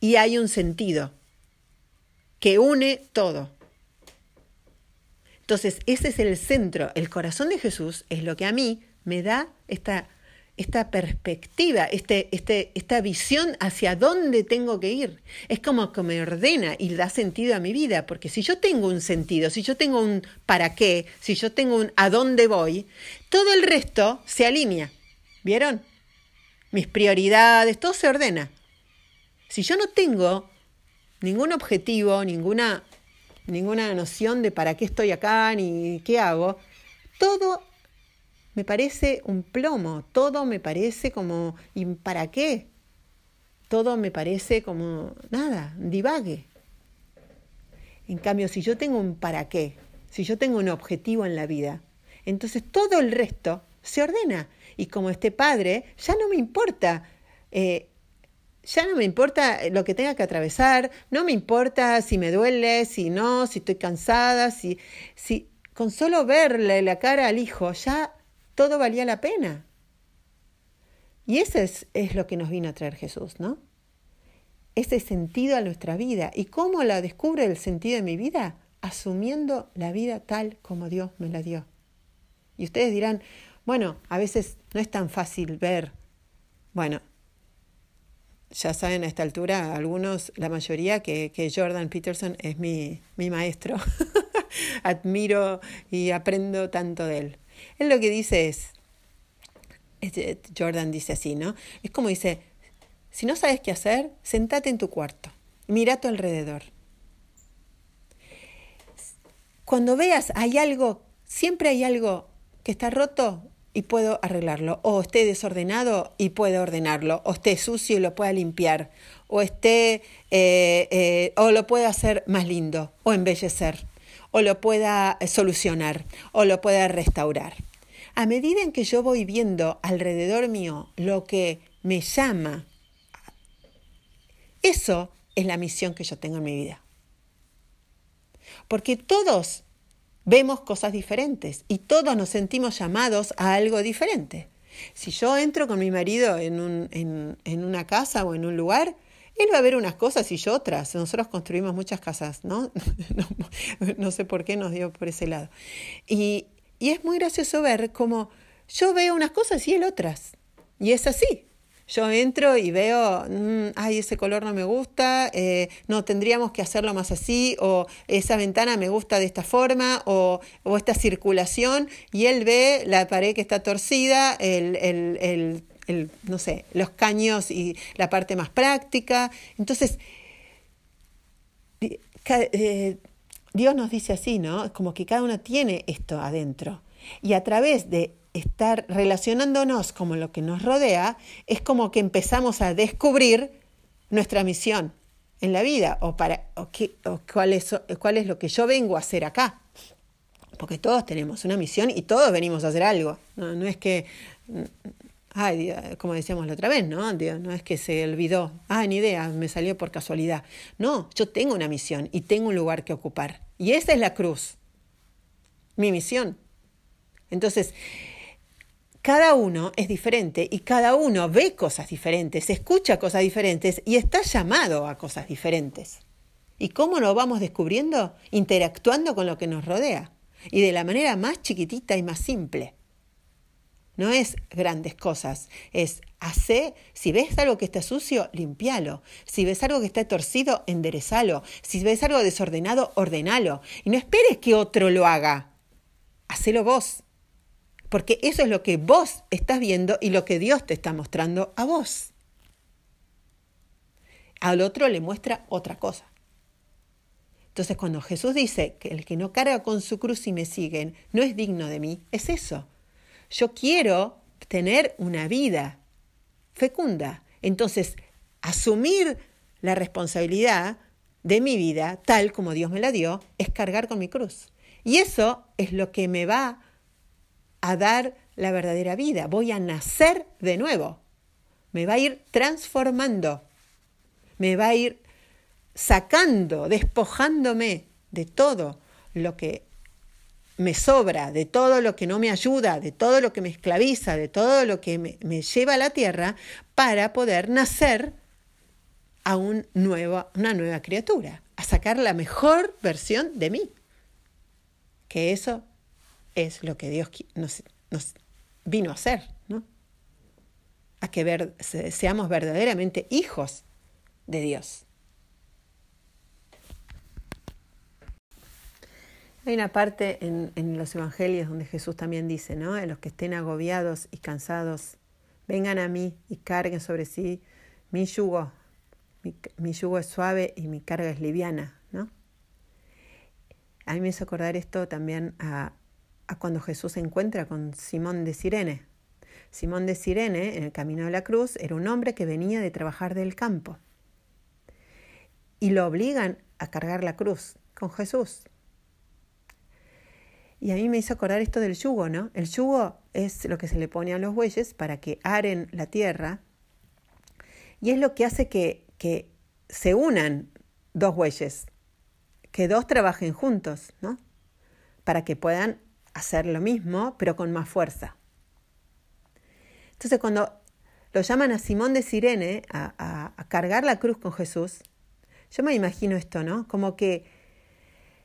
A: y hay un sentido que une todo. Entonces, ese es el centro, el corazón de Jesús es lo que a mí me da esta, esta perspectiva, este, este, esta visión hacia dónde tengo que ir. Es como que me ordena y da sentido a mi vida, porque si yo tengo un sentido, si yo tengo un para qué, si yo tengo un a dónde voy, todo el resto se alinea. ¿Vieron? Mis prioridades, todo se ordena. Si yo no tengo ningún objetivo, ninguna, ninguna noción de para qué estoy acá ni qué hago, todo me parece un plomo, todo me parece como, ¿y para qué? Todo me parece como nada, divague. En cambio, si yo tengo un para qué, si yo tengo un objetivo en la vida, entonces todo el resto se ordena. Y como este padre, ya no me importa eh, ya no me importa lo que tenga que atravesar, no me importa si me duele, si no, si estoy cansada, si, si con solo verle la cara al hijo ya todo valía la pena. Y ese es, es lo que nos vino a traer Jesús, ¿no? Ese sentido a nuestra vida. ¿Y cómo la descubre el sentido de mi vida? Asumiendo la vida tal como Dios me la dio. Y ustedes dirán, bueno, a veces no es tan fácil ver. Bueno, ya saben a esta altura, algunos, la mayoría, que, Jordan Peterson es mi, mi maestro. Admiro y aprendo tanto de él. Él lo que dice es, este, Jordan dice así, ¿no? Es como dice, si no sabes qué hacer, sentate en tu cuarto, mira a tu alrededor. Cuando veas, hay algo, siempre hay algo que está roto, y puedo arreglarlo, o esté desordenado y puedo ordenarlo, o esté sucio y lo pueda limpiar, o esté eh, eh, o lo pueda hacer más lindo, o embellecer, o lo pueda solucionar, o lo pueda restaurar. A medida en que yo voy viendo alrededor mío lo que me llama, eso es la misión que yo tengo en mi vida. Porque todos vemos cosas diferentes y todos nos sentimos llamados a algo diferente. Si yo entro con mi marido en, un, en, en, una casa o en un lugar, él va a ver unas cosas y yo otras. Nosotros construimos muchas casas, ¿no? no, sé por qué nos dio por ese lado. Y, y es muy gracioso ver cómo yo veo unas cosas y él otras. Y es así. Yo entro y veo, mm, ay, ese color no me gusta, eh, no, tendríamos que hacerlo más así, o esa ventana me gusta de esta forma, o, o esta circulación, y él ve la pared que está torcida, el, el, el, el, no sé, los caños y la parte más práctica. Entonces, eh, Dios nos dice así, ¿no? Como que cada uno tiene esto adentro. Y a través de estar relacionándonos como lo que nos rodea, es como que empezamos a descubrir nuestra misión en la vida o, para, o, qué, o cuál, es, cuál es lo que yo vengo a hacer acá. Porque todos tenemos una misión y todos venimos a hacer algo. No, no es que, ay, como decíamos la otra vez, ¿no? no es que se olvidó, ah, ni idea, me salió por casualidad. No, yo tengo una misión y tengo un lugar que ocupar. Y esa es la cruz, mi misión. Entonces, cada uno es diferente y cada uno ve cosas diferentes, escucha cosas diferentes y está llamado a cosas diferentes. ¿Y cómo lo vamos descubriendo? Interactuando con lo que nos rodea y de la manera más chiquitita y más simple. No es grandes cosas, es hacer, si ves algo que está sucio, limpialo. Si ves algo que está torcido, enderezalo. Si ves algo desordenado, ordenalo. Y no esperes que otro lo haga. Hacelo vos porque eso es lo que vos estás viendo y lo que Dios te está mostrando a vos. Al otro le muestra otra cosa. Entonces cuando Jesús dice que el que no carga con su cruz y me siguen no es digno de mí, es eso. Yo quiero tener una vida fecunda. Entonces, asumir la responsabilidad de mi vida, tal como Dios me la dio, es cargar con mi cruz. Y eso es lo que me va a dar la verdadera vida, voy a nacer de nuevo, me va a ir transformando, me va a ir sacando, despojándome de todo lo que me sobra, de todo lo que no me ayuda, de todo lo que me esclaviza, de todo lo que me, lleva a la tierra, para poder nacer a un una nueva criatura, a sacar la mejor versión de mí. Que eso es lo que Dios nos, nos vino a hacer, ¿no? A que ver, seamos verdaderamente hijos de Dios. Hay una parte en, los evangelios donde Jesús también dice, ¿no? En los que estén agobiados y cansados, vengan a mí y carguen sobre sí mi yugo. Mi, yugo es suave y mi carga es liviana, ¿no? A mí me hizo acordar esto también a, a cuando Jesús se encuentra con Simón de Sirene. Simón de Sirene, en el camino de la cruz, era un hombre que venía de trabajar del campo. Y lo obligan a cargar la cruz con Jesús. Y a mí me hizo acordar esto del yugo, ¿no? El yugo es lo que se le pone a los bueyes para que aren la tierra y es lo que hace que, que se unan dos bueyes, que dos trabajen juntos, ¿no? Para que puedan hacer lo mismo, pero con más fuerza. Entonces, cuando lo llaman a Simón de Sirene a, a cargar la cruz con Jesús, yo me imagino esto, ¿no? Como que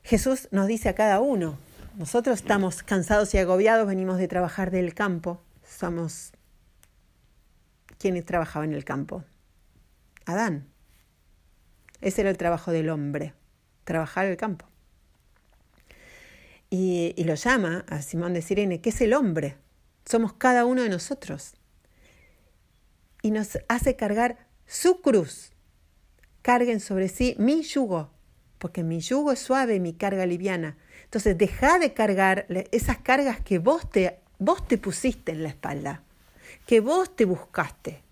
A: Jesús nos dice a cada uno, nosotros estamos cansados y agobiados, venimos de trabajar del campo. Somos quienes trabajaban en el campo. Adán. Ese era el trabajo del hombre, trabajar el campo. Y, lo llama a Simón de Sirene, que es el hombre. Somos cada uno de nosotros. Y nos hace cargar su cruz. Carguen sobre sí mi yugo, porque mi yugo es suave mi carga liviana. Entonces, deja de cargar esas cargas que vos te, vos te pusiste en la espalda, que vos te buscaste.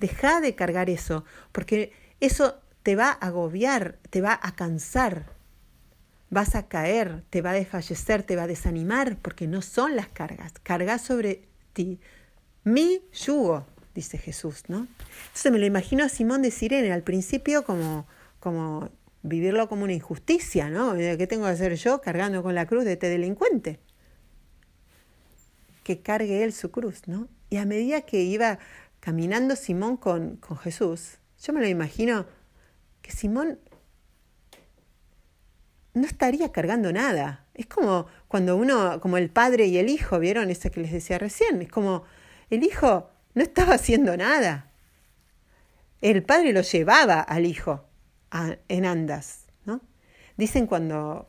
A: Deja de cargar eso, porque eso te va a agobiar, te va a cansar, vas a caer, te va a desfallecer, te va a desanimar, porque no son las cargas. Carga sobre ti mi yugo, dice Jesús, ¿no? Entonces me lo imagino a Simón de Sirene al principio como, como vivirlo como una injusticia, ¿no? ¿Qué tengo que hacer yo cargando con la cruz de este delincuente? Que cargue él su cruz, ¿no? Y a medida que iba caminando Simón con, con Jesús, yo me lo imagino que Simón no estaría cargando nada. Es como cuando uno, como el padre y el hijo, ¿vieron eso que les decía recién? Es como el hijo no estaba haciendo nada. El padre lo llevaba al hijo en andas. ¿no? Dicen cuando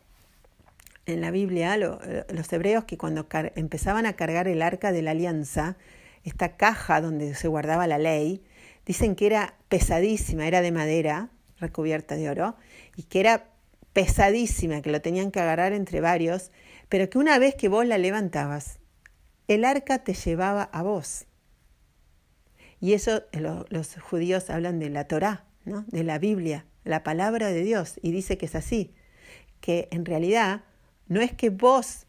A: en la Biblia los hebreos que cuando empezaban a cargar el arca de la alianza, esta caja donde se guardaba la ley, dicen que era pesadísima, era de madera recubierta de oro, y que era pesadísima, que lo tenían que agarrar entre varios, pero que una vez que vos la levantabas, el arca te llevaba a vos. Y eso los judíos hablan de la Torá, ¿no? de la Biblia, la palabra de Dios y dice que es así, que en realidad no es que vos,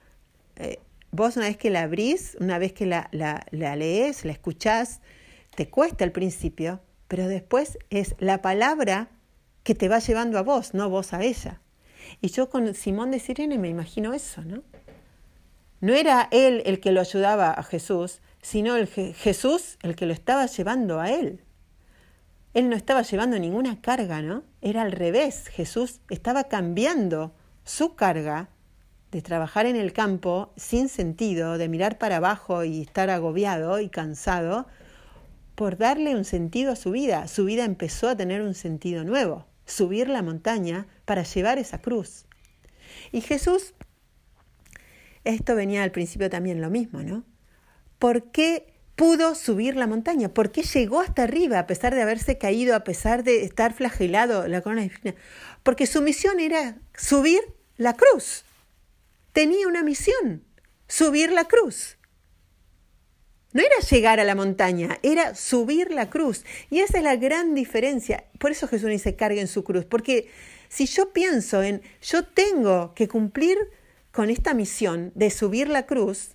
A: eh, vos una vez que la abrís, una vez que la, la, lees, la escuchás, te cuesta al principio, pero después es la palabra que te va llevando a vos, no vos a ella. Y yo con Simón de Sirene me imagino eso, ¿no? No era él el que lo ayudaba a Jesús, sino el Jesús el que lo estaba llevando a él. Él no estaba llevando ninguna carga, ¿no? Era al revés. Jesús estaba cambiando su carga de trabajar en el campo sin sentido, de mirar para abajo y estar agobiado y cansado, por darle un sentido a su vida. Su vida empezó a tener un sentido nuevo, subir la montaña para llevar esa cruz. Y Jesús, esto venía al principio también lo mismo, ¿no? ¿Por qué pudo subir la montaña? ¿Por qué llegó hasta arriba a pesar de haberse caído, a pesar de estar flagelado la corona de espina? Porque su misión era subir la cruz. Tenía una misión, subir la cruz. No era llegar a la montaña, era subir la cruz. Y esa es la gran diferencia. Por eso Jesús dice, carguen su cruz. Porque si yo pienso en, yo tengo que cumplir con esta misión de subir la cruz,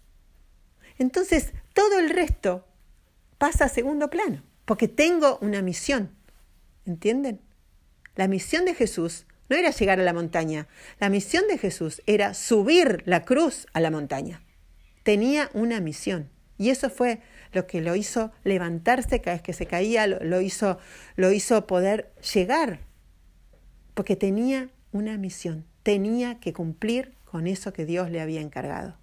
A: entonces todo el resto pasa a segundo plano, porque tengo una misión. ¿Entienden? La misión de Jesús no era llegar a la montaña, la misión de Jesús era subir la cruz a la montaña. Tenía una misión y eso fue lo que lo hizo levantarse cada vez que se caía, lo, hizo, lo hizo poder llegar, porque tenía una misión, tenía que cumplir con eso que Dios le había encargado.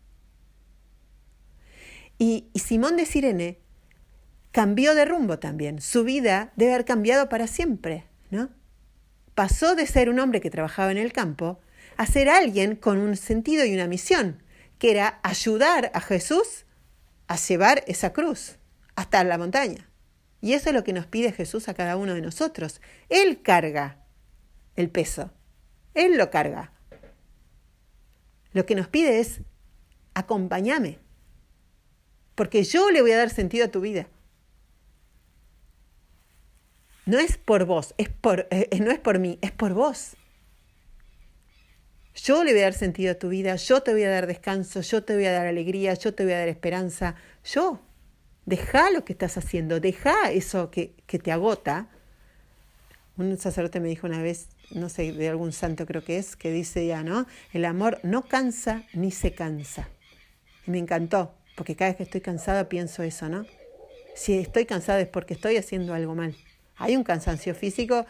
A: Y, Simón de Sirene cambió de rumbo también, su vida debe haber cambiado para siempre, ¿no? Pasó de ser un hombre que trabajaba en el campo a ser alguien con un sentido y una misión, que era ayudar a Jesús a llevar esa cruz hasta la montaña. Y eso es lo que nos pide Jesús a cada uno de nosotros. Él carga el peso. Él lo carga. Lo que nos pide es, acompáñame, porque yo le voy a dar sentido a tu vida. No es por vos, es por, eh, no es por mí, es por vos. Yo le voy a dar sentido a tu vida, yo te voy a dar descanso, yo te voy a dar alegría, yo te voy a dar esperanza. Yo. Deja lo que estás haciendo, deja eso que, que te agota. Un sacerdote me dijo una vez, no sé, de algún santo creo que es, que dice ya, ¿no? El amor no cansa ni se cansa. Y me encantó, porque cada vez que estoy cansada pienso eso, ¿no? Si estoy cansada es porque estoy haciendo algo mal. Hay un cansancio físico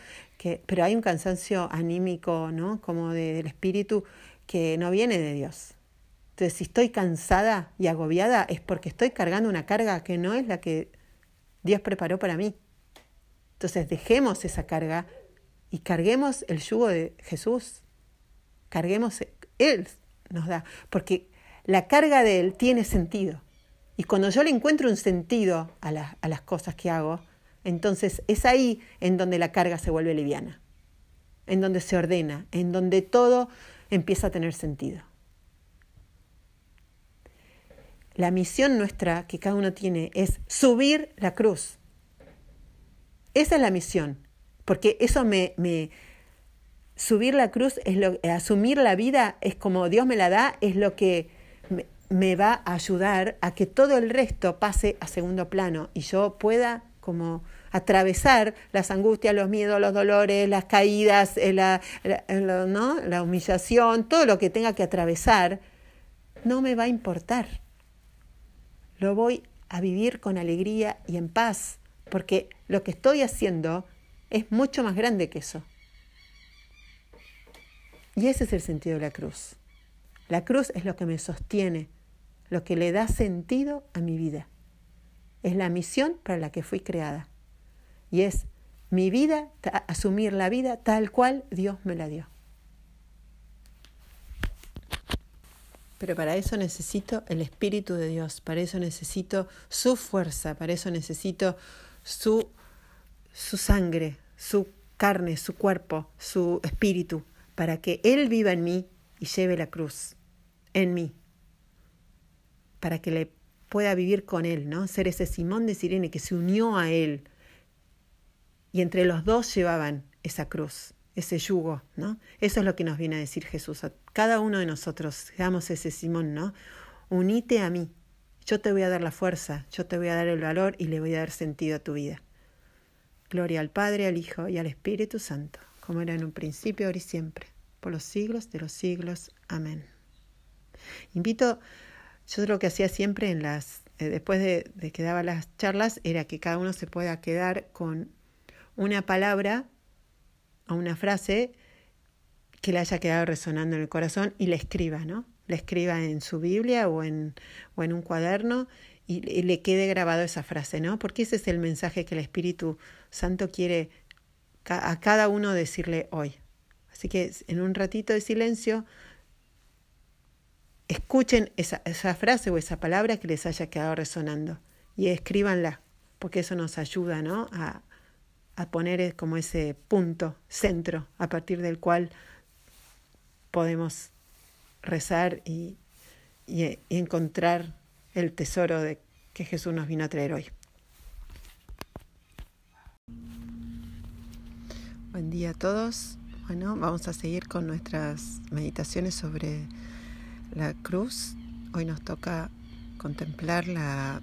A: pero hay un cansancio anímico, ¿no? Como del espíritu que no viene de Dios. Entonces, si estoy cansada y agobiada es porque estoy cargando una carga que no es la que Dios preparó para mí. Entonces, dejemos esa carga y carguemos el yugo de Jesús. Carguemos, Él nos da, porque la carga de Él tiene sentido. Y cuando yo le encuentro un sentido a, a las cosas que hago, entonces es ahí en donde la carga se vuelve liviana, en donde se ordena, en donde todo empieza a tener sentido. La misión nuestra que cada uno tiene es subir la cruz. Esa es la misión, porque eso me, me subir la cruz es lo asumir la vida es como Dios me la da, es lo que me, va a ayudar a que todo el resto pase a segundo plano y yo pueda como atravesar las angustias, los miedos, los dolores, las caídas, eh, la, ¿no? la humillación, todo lo que tenga que atravesar, no me va a importar. Lo voy a vivir con alegría y en paz, porque lo que estoy haciendo es mucho más grande que eso. Y ese es el sentido de la cruz. La cruz es lo que me sostiene, lo que le da sentido a mi vida. Es la misión para la que fui creada. Y es mi vida, asumir la vida tal cual Dios me la dio. Pero para eso necesito el Espíritu de Dios, para eso necesito su fuerza, para eso necesito su, su sangre, su carne, su cuerpo, su espíritu, para que Él viva en mí y lleve la cruz en mí, para que le pueda vivir con Él, ¿no? Ser ese Simón de Sirene que se unió a Él. Y entre los dos llevaban esa cruz, ese yugo, ¿no? Eso es lo que nos viene a decir Jesús. Cada uno de nosotros, seamos ese Simón, ¿no? Unite a mí. Yo te voy a dar la fuerza, yo te voy a dar el valor y le voy a dar sentido a tu vida. Gloria al Padre, al Hijo y al Espíritu Santo, como era en un principio, ahora y siempre, por los siglos de los siglos. Amén. Invito yo lo que hacía siempre en las, eh, después de, que daba las charlas, era que cada uno se pueda quedar con una palabra o una frase que le haya quedado resonando en el corazón y la escriba, ¿no? La escriba en su Biblia o en, o en un cuaderno y, y le quede grabado esa frase, ¿no? Porque ese es el mensaje que el Espíritu Santo quiere a cada uno decirle hoy. Así que en un ratito de silencio escuchen esa, frase o esa palabra que les haya quedado resonando y escríbanla, porque eso nos ayuda ¿no? a, poner como ese punto, centro, a partir del cual podemos rezar y, y encontrar el tesoro que Jesús nos vino a traer hoy. Buen día a todos. Bueno, vamos a seguir con nuestras meditaciones sobre la cruz. Hoy nos toca contemplar la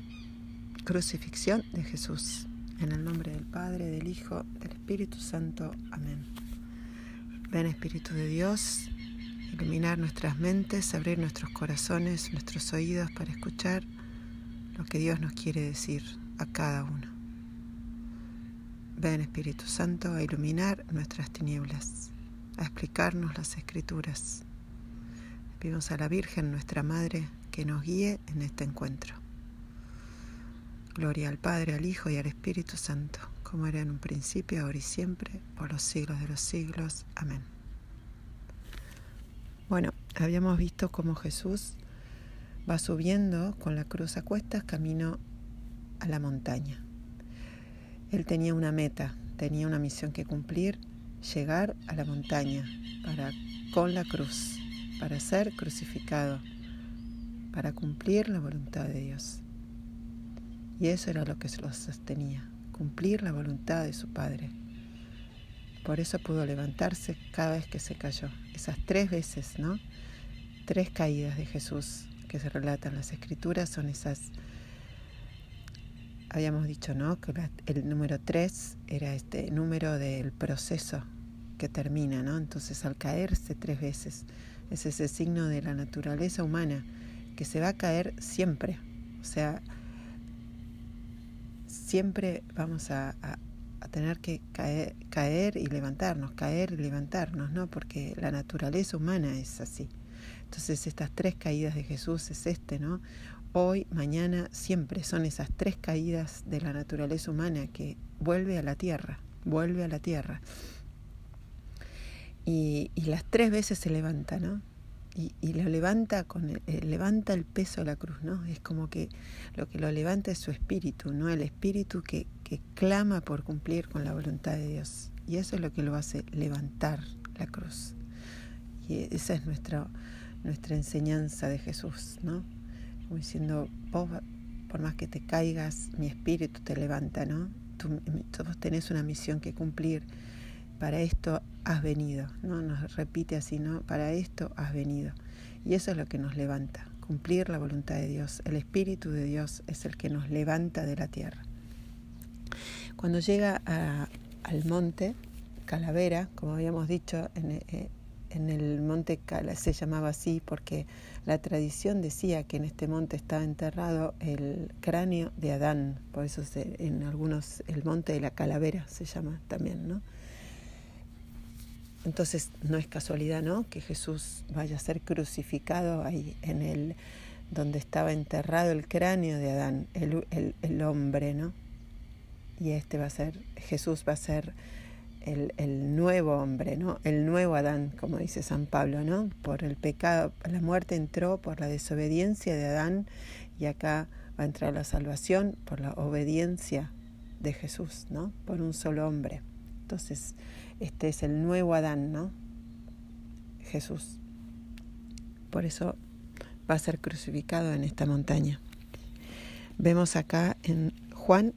A: crucifixión de Jesús. En el nombre del Padre, del Hijo, del Espíritu Santo. Amén. Ven Espíritu de Dios, iluminar nuestras mentes, abrir nuestros corazones, nuestros oídos para escuchar lo que Dios nos quiere decir a cada uno. Ven Espíritu Santo a iluminar nuestras tinieblas, a explicarnos las escrituras. Pedimos a la Virgen, nuestra Madre, que nos guíe en este encuentro. Gloria al Padre, al Hijo y al Espíritu Santo, como era en un principio, ahora y siempre, por los siglos de los siglos. Amén. Bueno, habíamos visto cómo Jesús va subiendo con la cruz a cuestas camino a la montaña. Él tenía una meta, tenía una misión que cumplir, llegar a la montaña para con la cruz, para ser crucificado, para cumplir la voluntad de Dios. Y eso era lo que se lo sostenía, cumplir la voluntad de su Padre. Por eso pudo levantarse cada vez que se cayó. Esas tres veces, ¿no? Tres caídas de Jesús que se relatan en las escrituras son esas. Habíamos dicho, ¿no? Que el número tres era este número del proceso que termina, ¿no? Entonces al caerse tres veces es ese signo de la naturaleza humana que se va a caer siempre. O sea, siempre vamos a, tener que caer, caer, y levantarnos, caer y levantarnos, ¿no? Porque la naturaleza humana es así. Entonces estas tres caídas de Jesús es este, ¿no? Hoy, mañana, siempre son esas tres caídas de la naturaleza humana que vuelve a la tierra, vuelve a la tierra. Y, y las tres veces se levanta, ¿no? y, lo levanta con eh, levanta el peso de la cruz, ¿no? Es como que lo que lo levanta es su espíritu, ¿no? El espíritu que, clama por cumplir con la voluntad de Dios. Y eso es lo que lo hace levantar la cruz. Y esa es nuestra, nuestra enseñanza de Jesús, ¿no? Como diciendo, vos, por más que te caigas, mi espíritu te levanta, ¿no? Tú, vos tenés una misión que cumplir para esto has venido, ¿no? Nos repite así, ¿no? Para esto has venido. Y eso es lo que nos levanta, cumplir la voluntad de Dios. El Espíritu de Dios es el que nos levanta de la tierra. Cuando llega al monte Calavera, como habíamos dicho, en, eh, en el monte se llamaba así porque la tradición decía que en este monte estaba enterrado el cráneo de Adán, por eso en algunos el monte de la calavera se llama también, ¿no? Entonces no es casualidad, ¿no? Que Jesús vaya a ser crucificado ahí en el donde estaba enterrado el cráneo de Adán, el, el, hombre, ¿no? Y este va a ser, Jesús va a ser el, el, nuevo hombre, ¿no? El nuevo Adán, como dice San Pablo, ¿no? Por el pecado, la muerte entró por la desobediencia de Adán y acá va a entrar la salvación por la obediencia de Jesús, ¿no? Por un solo hombre. Entonces, este es el nuevo Adán, ¿no? Jesús. Por eso va a ser crucificado en esta montaña. Vemos acá en Juan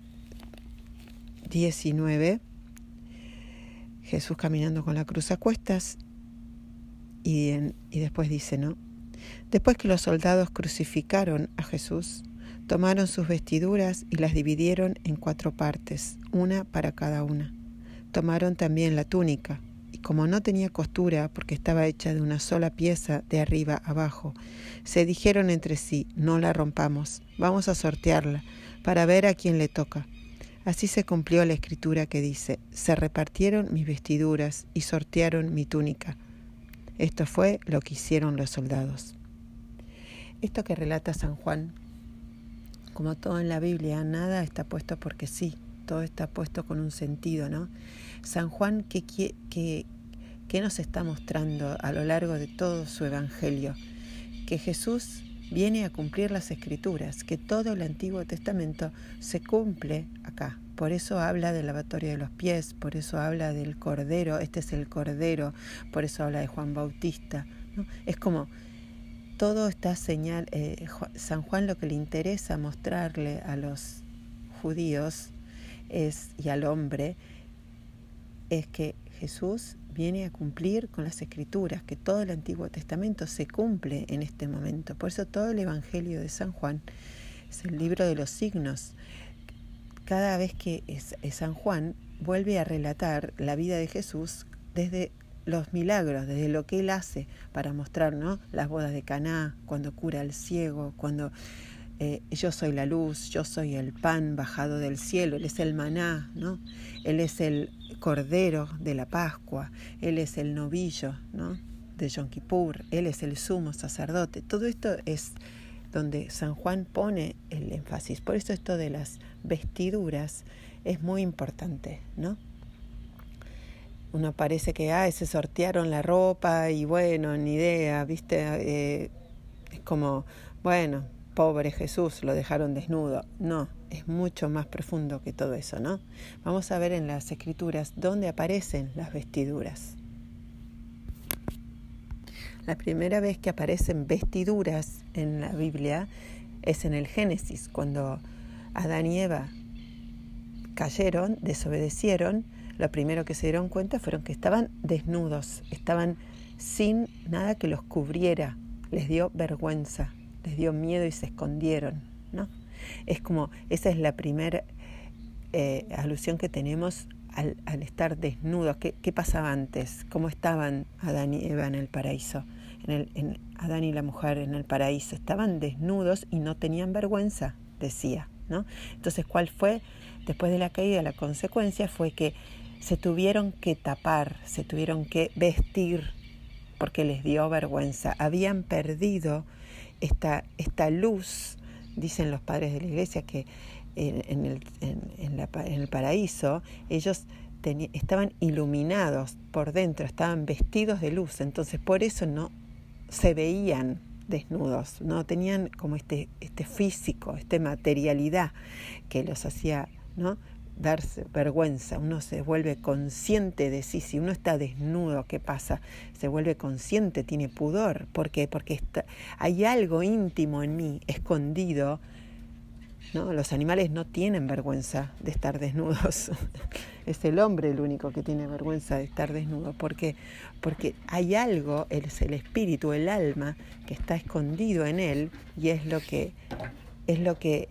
A: 19, Jesús caminando con la cruz a cuestas y, y después dice, ¿no? Después que los soldados crucificaron a Jesús, tomaron sus vestiduras y las dividieron en cuatro partes, una para cada una. Tomaron también la túnica, y como no tenía costura porque estaba hecha de una sola pieza de arriba abajo, se dijeron entre sí, no la rompamos, vamos a sortearla, para ver a quién le toca. Así se cumplió la escritura que dice, se repartieron mis vestiduras y sortearon mi túnica. Esto fue lo que hicieron los soldados. Esto que relata San Juan, como todo en la Biblia, nada está puesto porque sí, todo está puesto con un sentido, ¿no? San Juan, ¿qué, qué, qué nos está mostrando a lo largo de todo su Evangelio? Que Jesús viene a cumplir las escrituras, que todo el Antiguo Testamento se cumple acá. Por eso habla del lavatorio de los pies, por eso habla del Cordero, este es el Cordero, por eso habla de Juan Bautista. Es como todo está señal, eh, San Juan lo que le interesa mostrarle a los judíos es, y al hombre es que Jesús viene a cumplir con las escrituras, que todo el Antiguo Testamento se cumple en este momento. Por eso todo el Evangelio de San Juan es el libro de los signos. Cada vez que es, San Juan vuelve a relatar la vida de Jesús desde los milagros, desde lo que él hace para mostrar las bodas de Caná, cuando cura al ciego, cuando eh, yo soy la luz, yo soy el pan bajado del cielo, Él es el maná, ¿no? Él es el cordero de la Pascua, Él es el novillo, ¿no? De Yom Kippur, Él es el sumo sacerdote. Todo esto es donde San Juan pone el énfasis. Por eso esto de las vestiduras es muy importante, ¿no? Uno parece que, ah, se sortearon la ropa y bueno, ni idea, ¿viste? Eh, es como, bueno, pobre Jesús, lo dejaron desnudo. No, es mucho más profundo que todo eso, ¿no? Vamos a ver en las escrituras dónde aparecen las vestiduras. La primera vez que aparecen vestiduras en la Biblia es en el Génesis, cuando Adán y Eva cayeron, desobedecieron, lo primero que se dieron cuenta fueron que estaban desnudos, estaban sin nada que los cubriera, les dio vergüenza les dio miedo y se escondieron, ¿no? Es como, esa es la primera eh, alusión que tenemos al, estar desnudos. ¿Qué, pasaba antes? ¿Cómo estaban Adán y Eva en el paraíso? En el, en Adán y la mujer en el paraíso. Estaban desnudos y no tenían vergüenza, decía, ¿no? Entonces, ¿cuál fue? Después de la caída, la consecuencia fue que se tuvieron que tapar, se tuvieron que vestir porque les dio vergüenza. Habían perdido esta, esta luz, dicen los padres de la iglesia, que en, el, en, el, paraíso ellos estaban iluminados por dentro, estaban vestidos de luz, entonces por eso no se veían desnudos, no tenían como este, este físico, esta materialidad que los hacía ¿no? Darse vergüenza, uno se vuelve consciente de sí, si uno está desnudo, ¿qué pasa? Se vuelve consciente, tiene pudor, ¿por qué? Porque está, hay algo íntimo en mí, escondido, ¿no? Los animales no tienen vergüenza de estar desnudos, es el hombre el único que tiene vergüenza de estar desnudo, ¿por qué? Porque hay algo, es el espíritu, el alma, que está escondido en él y es lo que, es lo que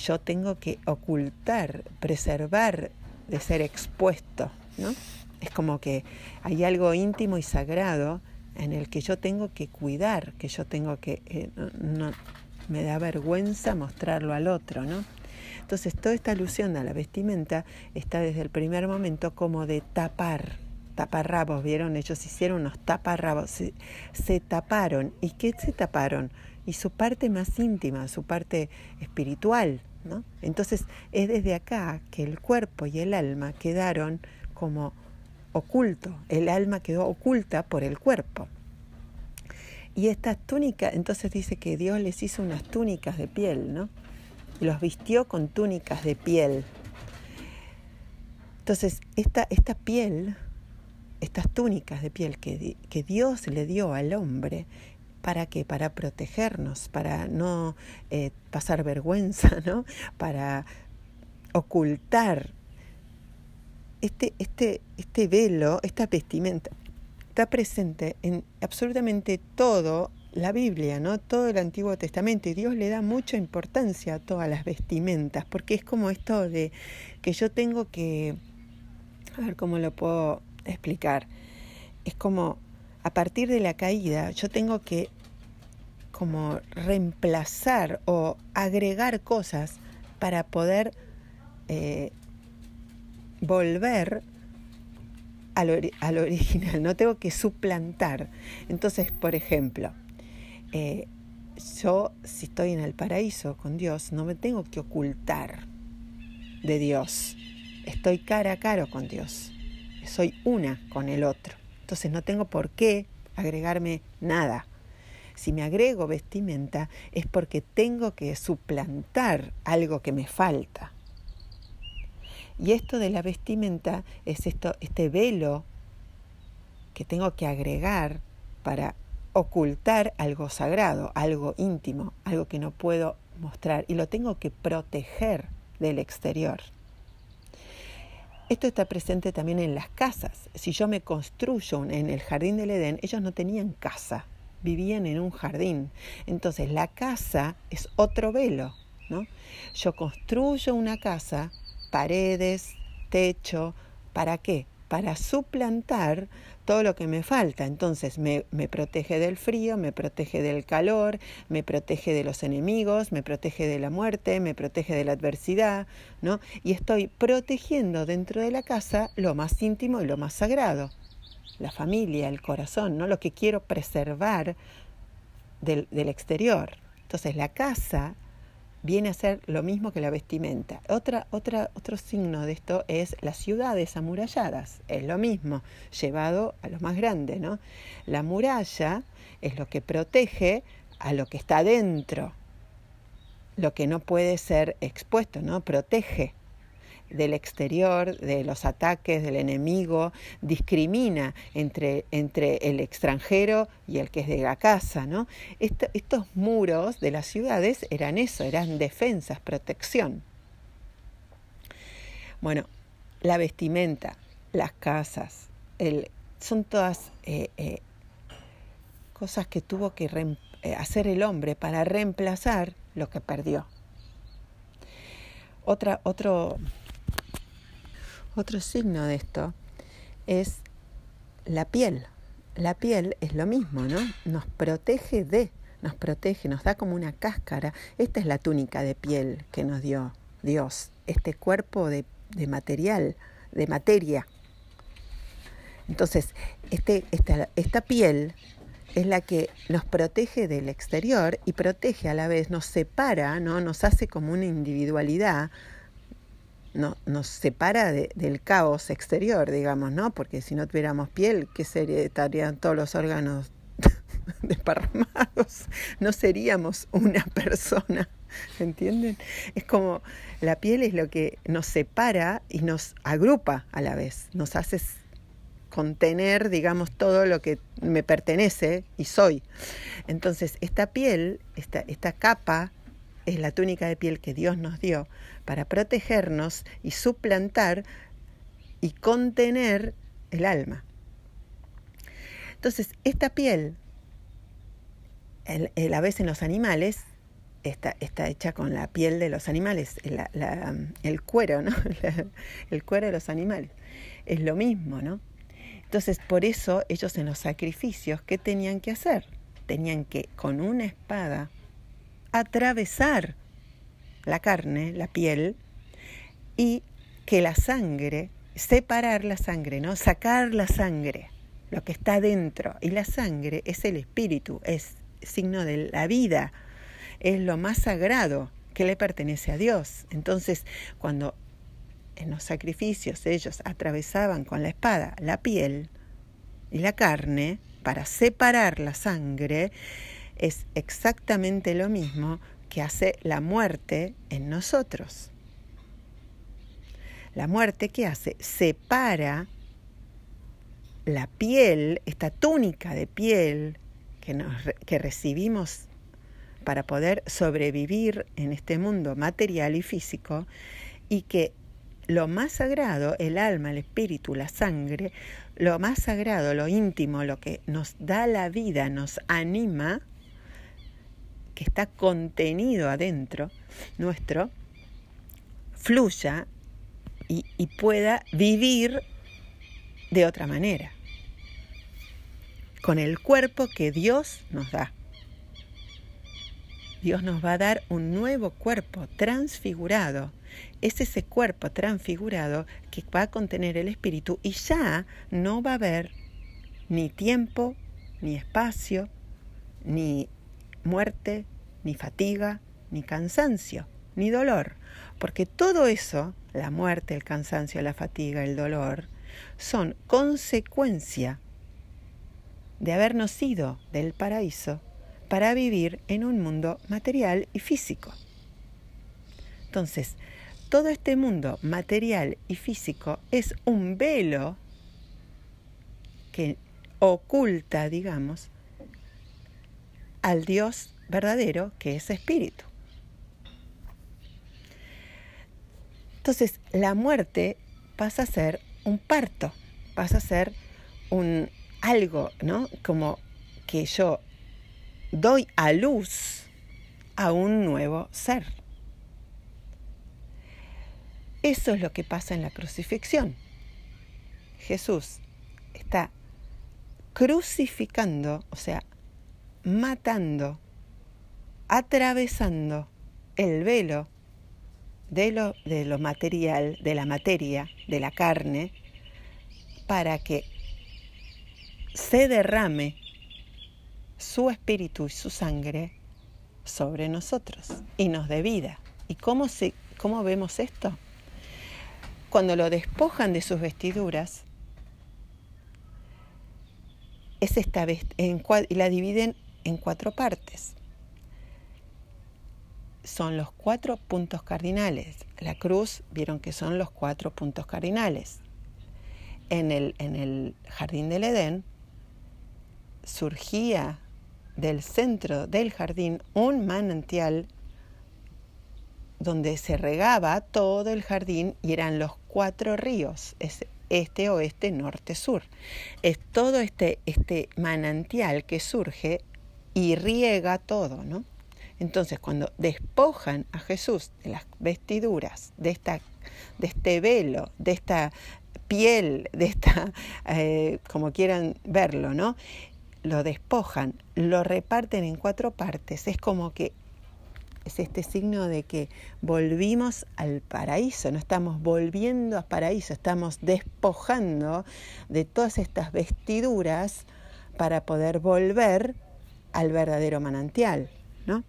A: yo tengo que ocultar, preservar de ser expuesto, ¿no? Es como que hay algo íntimo y sagrado en el que yo tengo que cuidar, que yo tengo que, eh, no, me da vergüenza mostrarlo al otro, ¿no? Entonces, toda esta alusión a la vestimenta está desde el primer momento como de tapar, taparrabos, ¿vieron? Ellos hicieron unos taparrabos, se, se taparon. ¿Y qué se taparon? Y su parte más íntima, su parte espiritual, entonces es desde acá que el cuerpo y el alma quedaron como oculto, el alma quedó oculta por el cuerpo. Y estas túnicas, entonces dice que Dios les hizo unas túnicas de piel, ¿no? Los vistió con túnicas de piel. Entonces, esta, esta piel, estas túnicas de piel que, que Dios le dio al hombre, ¿Para qué? Para protegernos, para no eh, pasar vergüenza, ¿no? Para ocultar. Este, este, este velo, esta vestimenta, está presente en absolutamente todo la Biblia, ¿no? Todo el Antiguo Testamento. Y Dios le da mucha importancia a todas las vestimentas, porque es como esto de que yo tengo que. A ver cómo lo puedo explicar. Es como a partir de la caída yo tengo que como reemplazar o agregar cosas para poder eh, volver al, al, original, no tengo que suplantar. Entonces, por ejemplo, eh, yo si estoy en el paraíso con Dios, no me tengo que ocultar de Dios. Estoy cara a cara con Dios. Soy una con el otro. Entonces no tengo por qué agregarme nada. Si me agrego vestimenta es porque tengo que suplantar algo que me falta. Y esto de la vestimenta es esto, este velo que tengo que agregar para ocultar algo sagrado, algo íntimo, algo que no puedo mostrar y lo tengo que proteger del exterior. Esto está presente también en las casas. Si yo me construyo en el jardín del Edén, ellos no tenían casa, vivían en un jardín. Entonces la casa es otro velo, ¿no? Yo construyo una casa, paredes, techo, ¿para qué? Para suplantar todo lo que me falta. Entonces me, me, protege del frío, me protege del calor, me protege de los enemigos, me protege de la muerte, me protege de la adversidad, ¿no? Y estoy protegiendo dentro de la casa lo más íntimo y lo más sagrado, la familia, el corazón, ¿no? Lo que quiero preservar del, del exterior. Entonces la casa viene a ser lo mismo que la vestimenta. Otra, otra, otro signo de esto es las ciudades amuralladas. Es lo mismo, llevado a lo más grande, ¿no? La muralla es lo que protege a lo que está dentro, lo que no puede ser expuesto, ¿no? Protege del exterior, de los ataques del enemigo, discrimina entre, entre el extranjero y el que es de la casa. ¿no? estos muros de las ciudades eran eso, eran defensas, protección. Bueno, la vestimenta, las casas, son todas eh, eh, cosas que tuvo que eh, hacer el hombre para reemplazar lo que perdió. Otra, otro otro signo de esto es la piel. La piel es lo mismo, ¿no? Nos protege de, nos protege, nos da como una cáscara. Esta es la túnica de piel que nos dio Dios, este cuerpo de, material, de materia. Entonces, este, esta, esta piel es la que nos protege del exterior y protege a la vez, nos separa, ¿no? nos hace como una individualidad no, nos separa del caos exterior, digamos, ¿no? Porque si no tuviéramos piel, ¿qué sería? Estarían todos los órganos desparramados, no seríamos una persona, ¿entienden? Es como la piel es lo que nos separa y nos agrupa a la vez, nos hace contener, digamos, todo lo que me pertenece y soy. Entonces, esta piel, esta, esta capa es la túnica de piel que Dios nos dio para protegernos y suplantar y contener el alma. Entonces, esta piel, el, a veces en los animales, está, está, hecha con la piel de los animales, el cuero, ¿no? el cuero de los animales. Es lo mismo, ¿no? Entonces, por eso ellos en los sacrificios, ¿qué tenían que hacer? Tenían que, con una espada, atravesar la carne, la piel, y que la sangre, separar la sangre, ¿no? Sacar la sangre, lo que está dentro. Y la sangre es el espíritu, es signo de la vida, es lo más sagrado que le pertenece a Dios. Entonces, cuando en los sacrificios ellos atravesaban con la espada la piel y la carne para separar la sangre, es exactamente lo mismo que hace la muerte en nosotros. La muerte que hace separa la piel, esta túnica de piel que, nos, que recibimos para poder sobrevivir en este mundo material y físico, y que lo más sagrado, el alma, el espíritu, la sangre, lo más sagrado, lo íntimo, lo que nos da la vida, nos anima, que está contenido adentro nuestro fluya y, y pueda vivir de otra manera, con el cuerpo que Dios nos da. Dios nos va a dar un nuevo cuerpo transfigurado. Es ese cuerpo transfigurado que va a contener el espíritu y ya no va a haber ni tiempo, ni espacio, ni muerte, ni fatiga, ni cansancio, ni dolor, porque todo eso, la muerte, el cansancio, la fatiga, el dolor, son consecuencia de habernos ido del paraíso para vivir en un mundo material y físico. Entonces, todo este mundo material y físico es un velo que oculta, digamos, al Dios verdadero que es espíritu. Entonces, la muerte pasa a ser un parto, pasa a ser un algo, ¿no? Como que yo doy a luz a un nuevo ser. Eso es lo que pasa en la crucifixión. Jesús está crucificando, o sea, matando, atravesando el velo de lo, de lo material, de la materia, de la carne, para que se derrame su espíritu y su sangre sobre nosotros y nos dé vida. ¿Y cómo, se, cómo vemos esto? Cuando lo despojan de sus vestiduras, es esta en, y la dividen en cuatro partes. Son los cuatro puntos cardinales. La cruz, vieron que son los cuatro puntos cardinales. En el, en el jardín del Edén surgía del centro del jardín un manantial donde se regaba todo el jardín y eran los cuatro ríos, este, oeste, norte, sur. Es todo este, este manantial que surge y riega todo, ¿no? Entonces, cuando despojan a Jesús de las vestiduras, de, esta, de este velo, de esta piel, de esta, eh, como quieran verlo, ¿no? Lo despojan, lo reparten en cuatro partes. Es como que es este signo de que volvimos al paraíso, no estamos volviendo al paraíso, estamos despojando de todas estas vestiduras para poder volver al verdadero manantial, ¿no?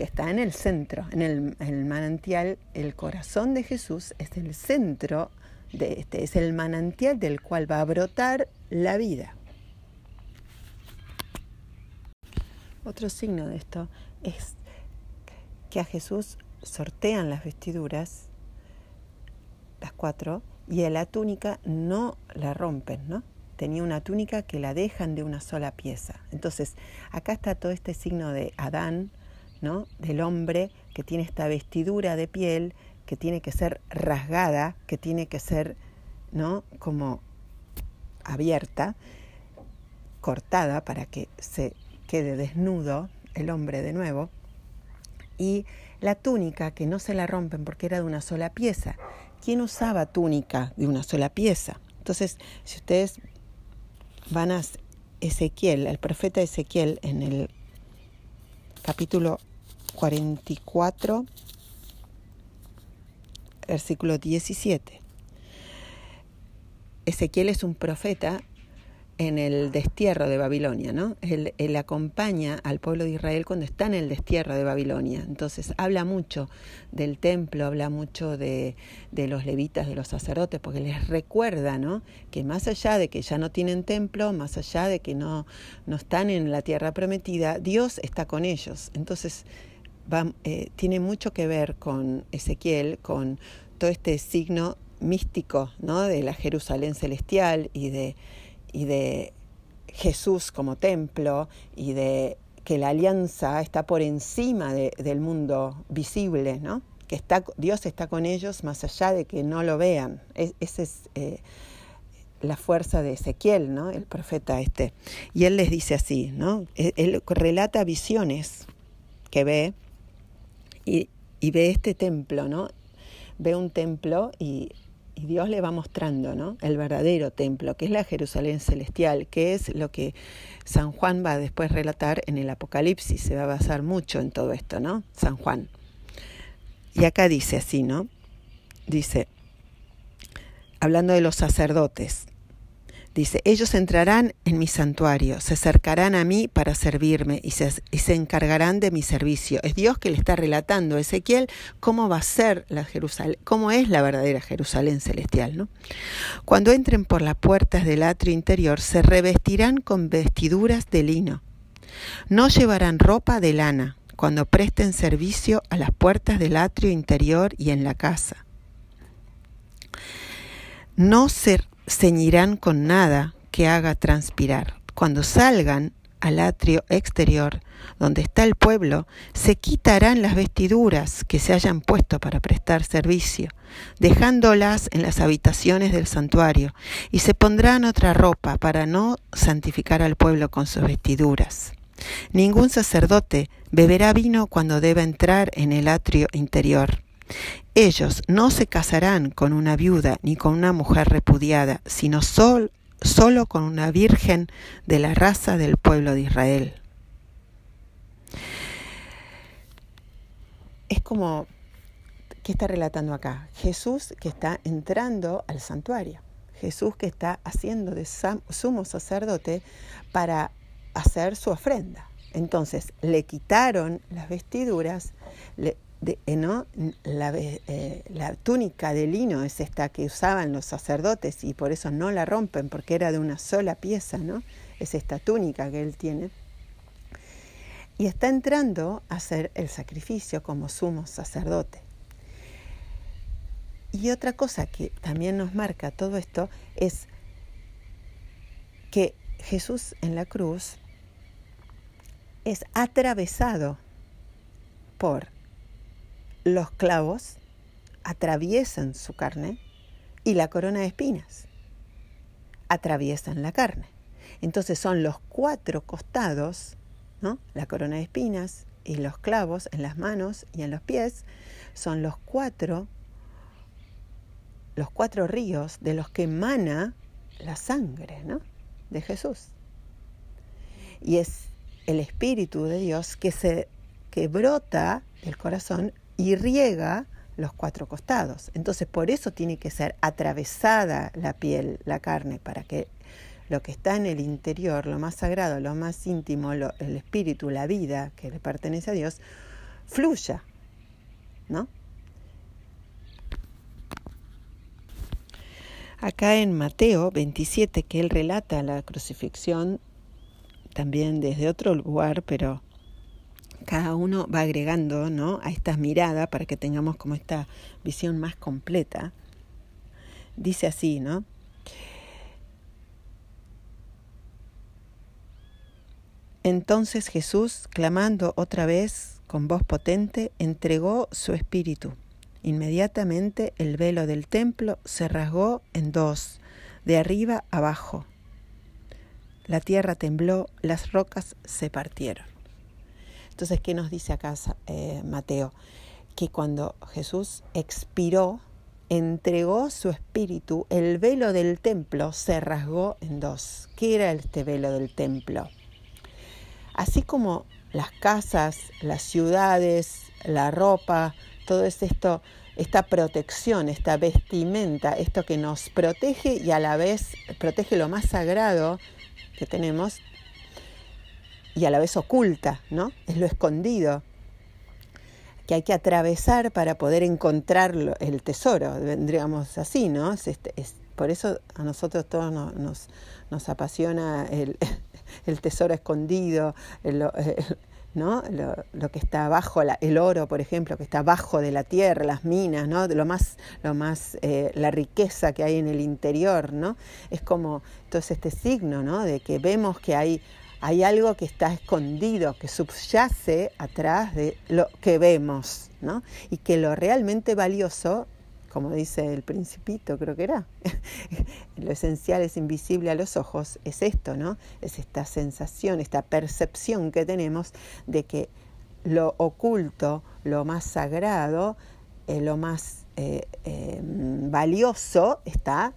A: que está en el centro, en el, manantial, el corazón de Jesús es el centro de este, es el manantial del cual va a brotar la vida. Otro signo de esto es que a Jesús sortean las vestiduras, las cuatro, y a la túnica no la rompen, ¿no? Tenía una túnica que la dejan de una sola pieza. Entonces, acá está todo este signo de Adán, ¿no? Del hombre que tiene esta vestidura de piel que tiene que ser rasgada, que tiene que ser, ¿no? Como abierta, cortada para que se quede desnudo el hombre de nuevo y la túnica que no se la rompen porque era de una sola pieza. ¿Quién usaba túnica de una sola pieza? Entonces, si ustedes van a Ezequiel, el profeta Ezequiel, en el capítulo 44, versículo 17. Ezequiel es un profeta en el destierro de Babilonia, ¿no? Él, acompaña al pueblo de Israel cuando está en el destierro de Babilonia. Entonces habla mucho del templo, habla mucho de, los levitas, de los sacerdotes, porque les recuerda, ¿no? Que más allá de que ya no tienen templo, más allá de que no, no están en la tierra prometida, Dios está con ellos. Entonces va, eh, tiene mucho que ver con Ezequiel, con todo este signo místico, ¿no? De la Jerusalén celestial y de y de Jesús como templo y de que la alianza está por encima del mundo visible, ¿no? que está, Dios está con ellos más allá de que no lo vean. esa es eh, la fuerza de Ezequiel, ¿no? el profeta este. Y él les dice así, ¿no? él, él relata visiones que ve y, y ve este templo, ¿no? ve un templo y y Dios le va mostrando ¿no? el verdadero templo, que es la Jerusalén celestial, que es lo que San Juan va a después relatar en el Apocalipsis. Se va a basar mucho en todo esto, ¿no? San Juan. Y acá dice así, ¿no? Dice, hablando de los sacerdotes, Dice, ellos entrarán en mi santuario, se acercarán a mí para servirme y se, encargarán de mi servicio. Es Dios que le está relatando a Ezequiel cómo va a ser la Jerusalén, cómo es la verdadera Jerusalén celestial. ¿no? Cuando entren por las puertas del atrio interior, se revestirán con vestiduras de lino. No llevarán ropa de lana cuando presten servicio a las puertas del atrio interior y en la casa. No se ceñirán con nada que haga transpirar. Cuando salgan al atrio exterior, donde está el pueblo, se quitarán las vestiduras que se hayan puesto para prestar servicio, dejándolas en las habitaciones del santuario, y se pondrán otra ropa para no santificar al pueblo con sus vestiduras. Ningún sacerdote beberá vino cuando deba entrar en el atrio interior. Ellos no se casarán con una viuda ni con una mujer repudiada, sino sol, solo con una virgen de la raza del pueblo de Israel. Es como, ¿qué está relatando acá? Jesús que está entrando al santuario. Jesús que está haciendo de sumo sacerdote para hacer su ofrenda. Entonces le quitaron las vestiduras, le, eh, ¿no? La, eh, la, túnica de lino es esta que usaban los sacerdotes y por eso no la rompen porque era de una sola pieza, ¿no? Es esta túnica que él tiene. Y está entrando a hacer el sacrificio como sumo sacerdote. Y otra cosa que también nos marca todo esto es que Jesús en la cruz es atravesado por los clavos atraviesan su carne y la corona de espinas atraviesan la carne. Entonces son los cuatro costados, ¿no? la corona de espinas y los clavos en las manos y en los pies, son los cuatro, los cuatro ríos de los que emana la sangre ¿no? de Jesús. Y es el Espíritu de Dios que se que brota del corazón y riega los cuatro costados. Entonces por eso tiene que ser atravesada la piel, la carne, para que lo que está en el interior, lo más sagrado, lo más íntimo, el espíritu, la vida que le pertenece a Dios, fluya. ¿No? Acá en Mateo 27, que él relata la crucifixión también desde otro lugar, pero cada uno va agregando ¿no? a estas miradas para que tengamos como esta visión más completa. Dice así, ¿no? Entonces Jesús, clamando otra vez con voz potente, entregó su espíritu. Inmediatamente el velo del templo se rasgó en dos, de arriba abajo. La tierra tembló, las rocas se partieron. Entonces, ¿qué nos dice acá eh, Mateo? Que cuando Jesús expiró, entregó su espíritu, el velo del templo se rasgó en dos. ¿Qué era este velo del templo? Así como las casas, las ciudades, la ropa, todo es esto, esta protección, esta vestimenta, esto que nos protege y a la vez protege lo más sagrado que tenemos, y a la vez oculta, ¿no? Es lo escondido que hay que atravesar para poder encontrar el tesoro, vendríamos así, ¿no? Es, este, por eso a nosotros todos nos, nos, apasiona el, el, tesoro escondido, ¿no? Lo, que está abajo, el oro, por ejemplo, que está abajo de la tierra, las minas, ¿no? Lo más, lo más, eh, la riqueza que hay en el interior, ¿no? Es como, entonces este signo, ¿no? De que vemos que hay, hay algo que está escondido, que subyace atrás de lo que vemos, ¿no? Y que lo realmente valioso, como dice el principito, creo que era, lo esencial es invisible a los ojos, es esto, ¿no? Es esta sensación, esta percepción que tenemos de que lo oculto, lo más sagrado, eh, lo más eh, eh, valioso está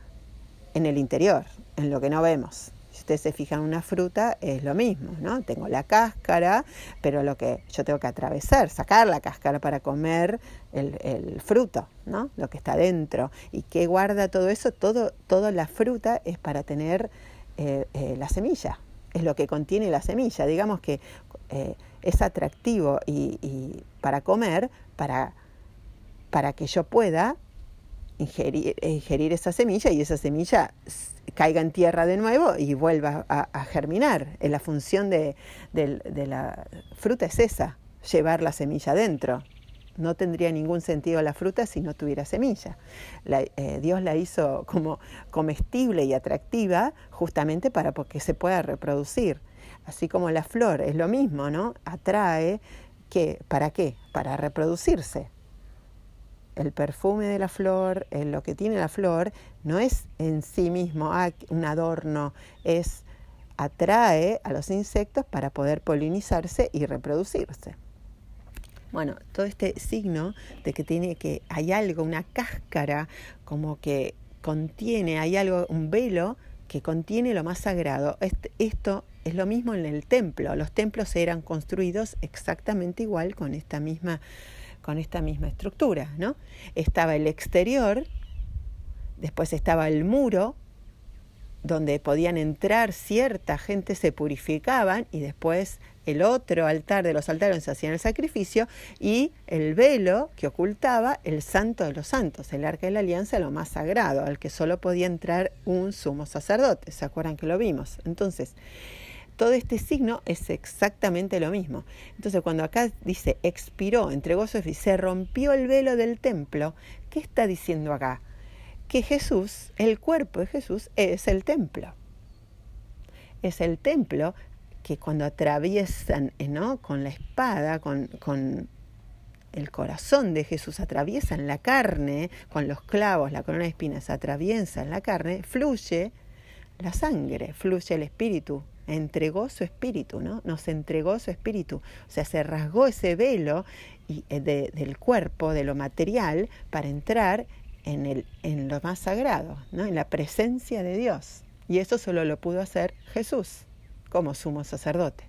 A: en el interior, en lo que no vemos ustedes se fijan en una fruta, es lo mismo, ¿no? Tengo la cáscara, pero lo que yo tengo que atravesar, sacar la cáscara para comer el, fruto, ¿no? Lo que está dentro. ¿Y qué guarda todo eso? Todo, toda la fruta es para tener eh, eh, la semilla, es lo que contiene la semilla. Digamos que eh, es atractivo y, para comer, para, para que yo pueda ingerir, ingerir esa semilla y esa semilla caiga en tierra de nuevo y vuelva a, germinar. La función de, la fruta es esa, llevar la semilla dentro. No tendría ningún sentido la fruta si no tuviera semilla. Eh, Dios la hizo como comestible y atractiva justamente para que se pueda reproducir. así como la flor, es lo mismo, ¿no? Atrae, que, ¿para qué? Para reproducirse. El perfume de la flor, lo que tiene la flor, no es en sí mismo ah, un adorno, es atrae a los insectos para poder polinizarse y reproducirse. Bueno, todo este signo de que tiene que hay algo, una cáscara, como que contiene, hay algo, un velo que contiene lo más sagrado. esto es lo mismo en el templo. Los templos eran construidos exactamente igual con esta misma, con esta misma estructura, ¿no? Estaba el exterior, después estaba el muro, donde podían entrar cierta gente, se purificaban y después el otro altar de los altares se hacían el sacrificio y el velo que ocultaba el santo de los santos, el arca de la alianza, lo más sagrado, al que solo podía entrar un sumo sacerdote. ¿Se acuerdan que lo vimos? Entonces, todo este signo es exactamente lo mismo. Entonces, cuando acá dice expiró, entregó su se rompió el velo del templo, ¿qué está diciendo acá? que Jesús, el cuerpo de Jesús, es el templo. Es el templo que cuando atraviesan ¿no? con la espada, con, con el corazón de Jesús, atraviesan la carne, con los clavos, la corona de espinas atraviesan la carne, fluye la sangre, fluye el espíritu, entregó su espíritu, ¿no? Nos entregó su espíritu. O sea, se rasgó ese velo y, eh, del cuerpo, de lo material, para entrar en, el, en lo más sagrado, ¿no? en la presencia de Dios. Y eso solo lo pudo hacer Jesús como sumo sacerdote.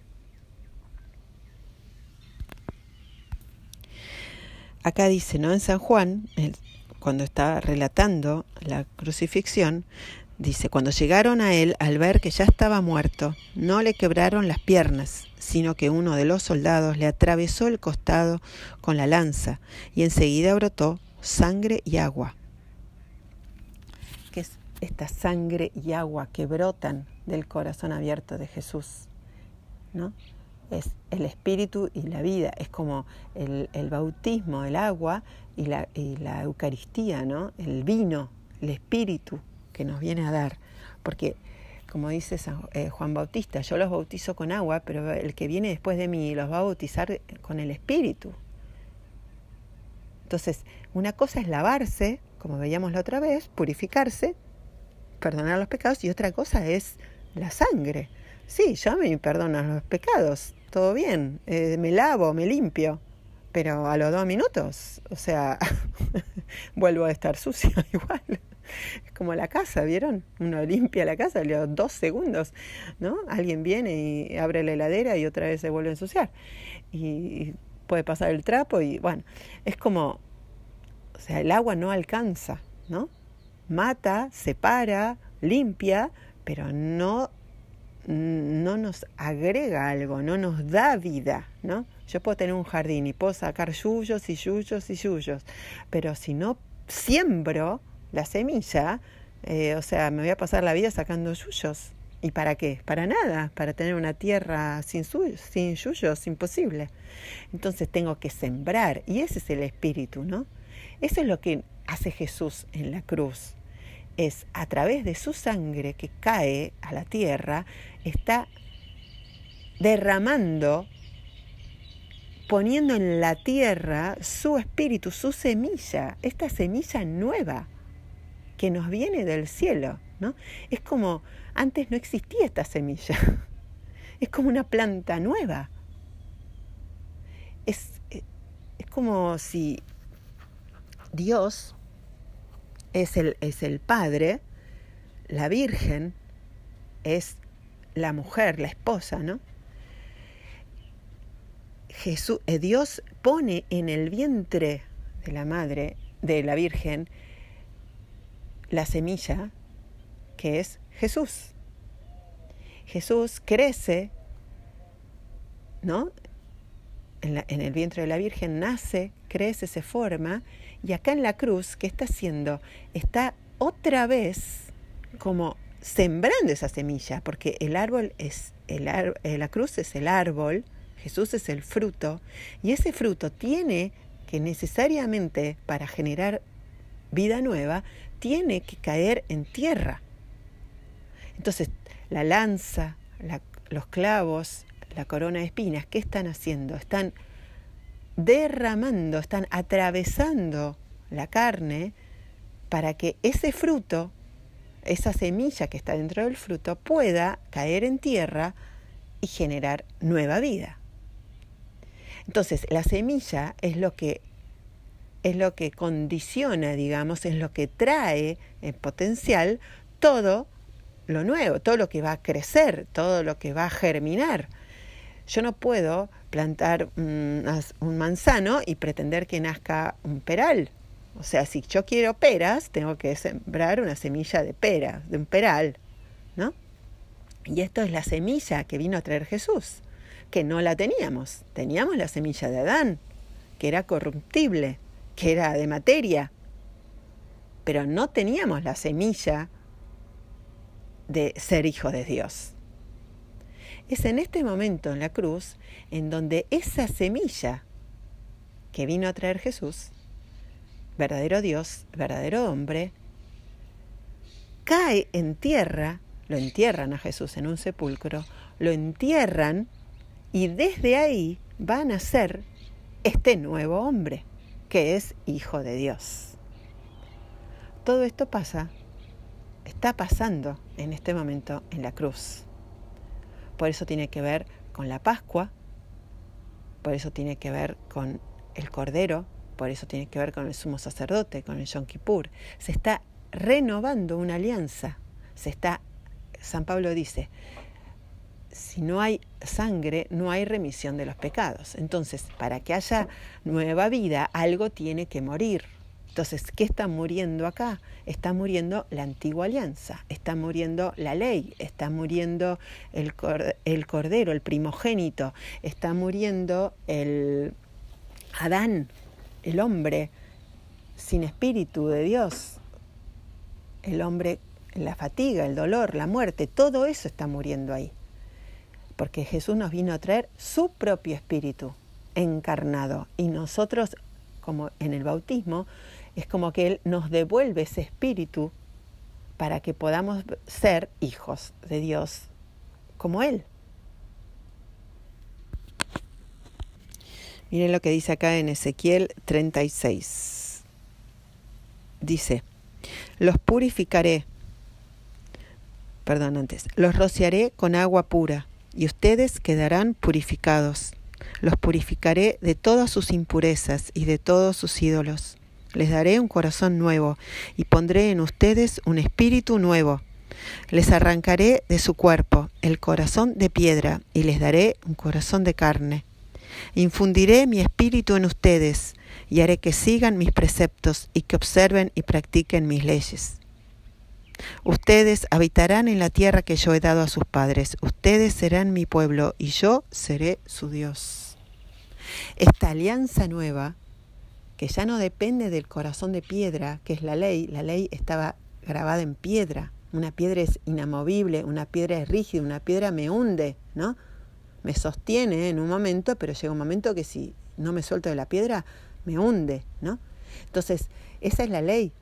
A: Acá dice, ¿no? En San Juan, cuando está relatando la crucifixión, dice, cuando llegaron a él al ver que ya estaba muerto, no le quebraron las piernas, sino que uno de los soldados le atravesó el costado con la lanza y enseguida brotó sangre y agua que es esta sangre y agua que brotan del corazón abierto de Jesús. ¿no? Es el espíritu y la vida, es como el, bautismo, el agua y la, Eucaristía, ¿no? el vino, el espíritu que nos viene a dar. Porque, como dice eh, Juan Bautista, yo los bautizo con agua, pero el que viene después de mí los va a bautizar con el espíritu. Entonces, una cosa es lavarse, como veíamos la otra vez, purificarse, perdonar los pecados, y otra cosa es la sangre. Sí, yo me perdono los pecados, todo bien, eh, me lavo, me limpio, pero a los dos minutos, o sea, vuelvo a estar sucio igual. Es como la casa, ¿vieron? Uno limpia la casa los dos segundos, ¿no? Alguien viene y abre la heladera y otra vez se vuelve a ensuciar. Y puede pasar el trapo y bueno, es como o sea, el agua no alcanza, ¿no? Mata, separa, limpia, pero no, no nos agrega algo, no nos da vida, ¿no? Yo puedo tener un jardín y puedo sacar yuyos y yuyos y yuyos, pero si no siembro la semilla, eh, o sea, me voy a pasar la vida sacando yuyos. ¿Y para qué? Para nada, para tener una tierra sin, sin yuyos, imposible. Entonces tengo que sembrar, y ese es el espíritu, ¿no? Eso es lo que hace Jesús en la cruz. Es a través de su sangre que cae a la tierra, está derramando, poniendo en la tierra su espíritu, su semilla, esta semilla nueva que nos viene del cielo. ¿no? Es como, antes no existía esta semilla, es como una planta nueva. Es, es como si Dios es el, es el Padre, la Virgen es la mujer, la esposa, ¿no? Jesús, eh, Dios pone en el vientre de la madre, de la Virgen, la semilla que es Jesús. Jesús crece, ¿no? En, el vientre de la Virgen nace, crece, se forma y acá en la cruz, ¿qué está haciendo? Está otra vez como sembrando esa semilla, porque el árbol es, el eh, la cruz es el árbol, Jesús es el fruto, y ese fruto tiene que necesariamente para generar vida nueva, tiene que caer en tierra. Entonces, la lanza, los clavos, la corona de espinas, ¿qué están haciendo? Están derramando, están atravesando la carne para que ese fruto, esa semilla que está dentro del fruto, pueda caer en tierra y generar nueva vida. Entonces, la semilla es lo que es lo que condiciona, digamos, es lo que trae en potencial todo lo nuevo, todo lo que va a crecer, todo lo que va a germinar. Yo no puedo plantar un, manzano y pretender que nazca un peral. O sea, si yo quiero peras, tengo que sembrar una semilla de pera, de un peral, ¿no? Y esto es la semilla que vino a traer Jesús, que no la teníamos. Teníamos la semilla de Adán, que era corruptible, que era de materia, pero no teníamos la semilla de ser hijo de Dios. Es en este momento en la cruz en donde esa semilla que vino a traer Jesús, verdadero Dios, verdadero hombre, cae en tierra, lo entierran a Jesús en un sepulcro, lo entierran y desde ahí va a ser este nuevo hombre que es hijo de Dios. Todo esto pasa, está pasando en este momento en la cruz. Por eso tiene que ver con la Pascua, por eso tiene que ver con el Cordero, por eso tiene que ver con el sumo sacerdote, con el Yom Kippur. Se está renovando una alianza. Se está, San Pablo dice, si no hay sangre, no hay remisión de los pecados. Entonces, para que haya nueva vida, algo tiene que morir. Entonces, ¿qué está muriendo acá? Está muriendo la antigua alianza, está muriendo la ley, está muriendo el, cordero, el primogénito, está muriendo el Adán, el hombre sin espíritu de Dios, el hombre, la fatiga, el dolor, la muerte, todo eso está muriendo ahí porque Jesús nos vino a traer su propio espíritu encarnado y nosotros, como en el bautismo, es como que Él nos devuelve ese espíritu para que podamos ser hijos de Dios como Él. Miren lo que dice acá en Ezequiel 36. Dice, los purificaré, perdón antes, los rociaré con agua pura y ustedes quedarán purificados. Los purificaré de todas sus impurezas y de todos sus ídolos. Les daré un corazón nuevo y pondré en ustedes un espíritu nuevo. Les arrancaré de su cuerpo el corazón de piedra y les daré un corazón de carne. Infundiré mi espíritu en ustedes y haré que sigan mis preceptos y que observen y practiquen mis leyes. Ustedes habitarán en la tierra que yo he dado a sus padres. Ustedes serán mi pueblo y yo seré su Dios. Esta alianza nueva, que ya no depende del corazón de piedra, que es la ley, la ley estaba grabada en piedra. Una piedra es inamovible, una piedra es rígida, una piedra me hunde, ¿no? Me sostiene en un momento, pero llega un momento que si no me suelto de la piedra, me hunde, ¿no? Entonces, esa es la ley,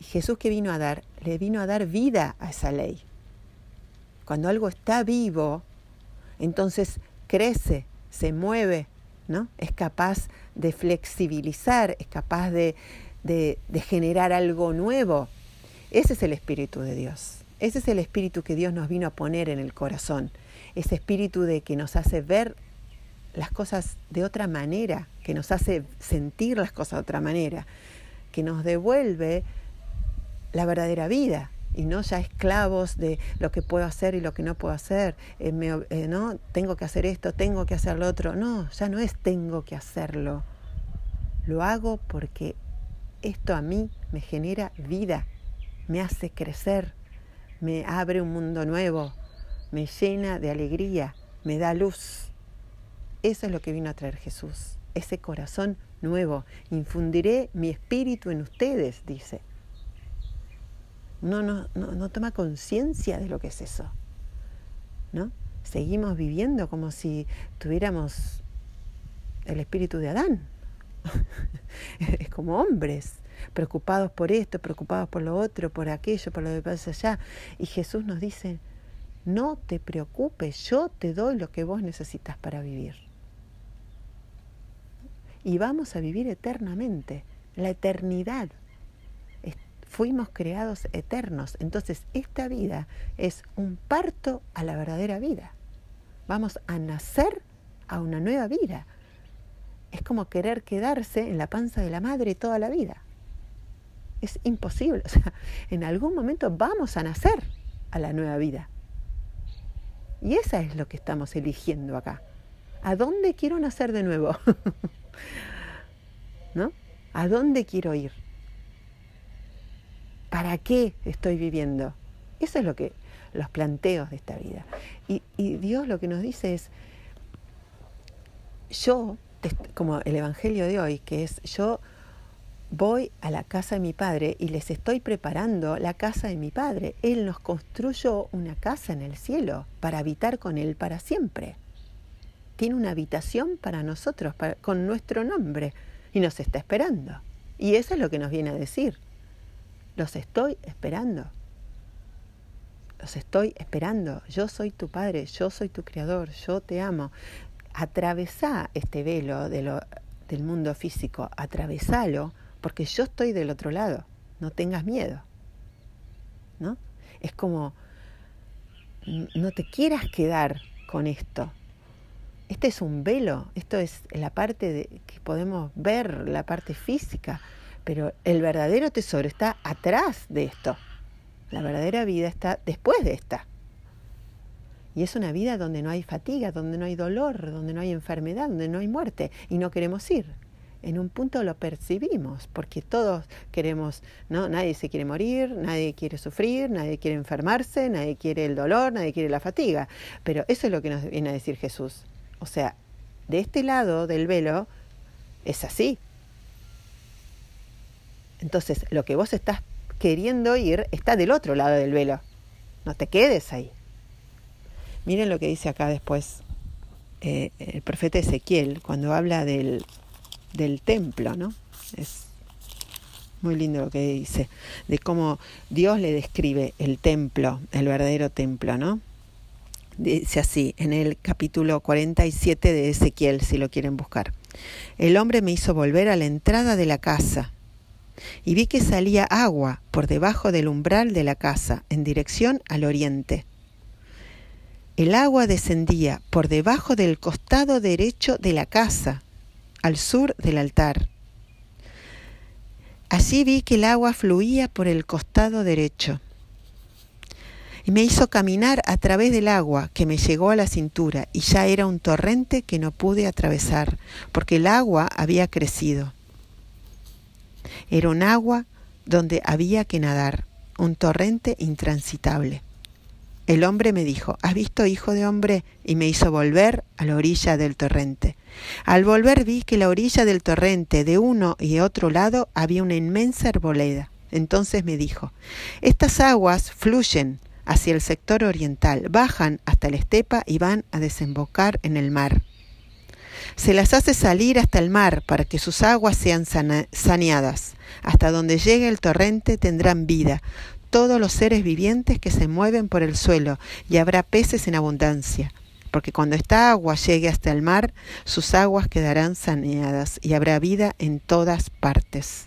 A: Jesús que vino a dar, le vino a dar vida a esa ley. Cuando algo está vivo, entonces crece, se mueve, ¿no? Es capaz de flexibilizar, es capaz de, de, generar algo nuevo. Ese es el Espíritu de Dios. Ese es el Espíritu que Dios nos vino a poner en el corazón. Ese Espíritu de que nos hace ver las cosas de otra manera, que nos hace sentir las cosas de otra manera, que nos devuelve la verdadera vida y no ya esclavos de lo que puedo hacer y lo que no puedo hacer, eh, eh, no tengo que hacer esto, tengo que hacer lo otro, no, ya no es tengo que hacerlo, lo hago porque esto a mí me genera vida, me hace crecer, me abre un mundo nuevo, me llena de alegría, me da luz. Eso es lo que vino a traer Jesús, ese corazón nuevo. Infundiré mi espíritu en ustedes, dice no, no, no, toma conciencia de lo que es eso. ¿No? Seguimos viviendo como si tuviéramos el espíritu de Adán. es como hombres, preocupados por esto, preocupados por lo otro, por aquello, por lo que pasa allá. Y Jesús nos dice, No te preocupes, yo te doy lo que vos necesitas para vivir. Y vamos a vivir eternamente, la eternidad. Fuimos creados eternos. Entonces, esta vida es un parto a la verdadera vida. Vamos a nacer a una nueva vida. Es como querer quedarse en la panza de la madre toda la vida. Es imposible. En algún momento vamos a nacer a la nueva vida. Y esa es lo que estamos eligiendo acá. ¿A dónde quiero nacer de nuevo? ¿No? ¿A dónde quiero ir? ¿Para qué estoy viviendo? Eso es lo que los planteos de esta vida. Y, Dios lo que nos dice es, yo, como el Evangelio de hoy, que es yo voy a la casa de mi padre y les estoy preparando la casa de mi padre. Él nos construyó una casa en el cielo para habitar con él para siempre. Tiene una habitación para nosotros, con nuestro nombre, y nos está esperando. Y eso es lo que nos viene a decir. Los estoy esperando. Los estoy esperando. Yo soy tu padre, yo soy tu creador, yo te amo. Atravesá este velo de del mundo físico, atravesalo porque yo estoy del otro lado, no tengas miedo. ¿No? Es como, no te quieras quedar con esto. Este es un velo, esto es la parte de, que podemos ver, la parte física, pero el verdadero tesoro está atrás de esto. La verdadera vida está después de esta. Y es una vida donde no hay fatiga, donde no hay dolor, donde no hay enfermedad, donde no hay muerte, y no queremos ir en un punto lo percibimos, porque todos queremos, ¿no? Nadie se quiere morir, nadie quiere sufrir, nadie quiere enfermarse, nadie quiere el dolor, nadie quiere la fatiga. Pero eso es lo que nos viene a decir Jesús. O sea, de este lado del velo es así. Entonces, lo que vos estás queriendo ir está del otro lado del velo. No te quedes ahí. Miren lo que dice acá después eh, el profeta Ezequiel cuando habla del del templo, ¿no? Es muy lindo lo que dice, de cómo Dios le describe el templo, el verdadero templo, ¿no? Dice así, en el capítulo 47 de Ezequiel, si lo quieren buscar. El hombre me hizo volver a la entrada de la casa y vi que salía agua por debajo del umbral de la casa en dirección al oriente. El agua descendía por debajo del costado derecho de la casa al sur del altar. Allí vi que el agua fluía por el costado derecho y me hizo caminar a través del agua que me llegó a la cintura y ya era un torrente que no pude atravesar porque el agua había crecido. Era un agua donde había que nadar, un torrente intransitable. El hombre me dijo, ¿has visto, hijo de hombre? Y me hizo volver a la orilla del torrente. Al volver vi que la orilla del torrente de uno y otro lado había una inmensa arboleda. Entonces me dijo, estas aguas fluyen hacia el sector oriental, bajan hasta la estepa y van a desembocar en el mar. Se las hace salir hasta el mar para que sus aguas sean saneadas. Hasta donde llegue el torrente tendrán vida, todos los seres vivientes que se mueven por el suelo, y habrá peces en abundancia, porque cuando esta agua llegue hasta el mar, sus aguas quedarán saneadas, y habrá vida en todas partes.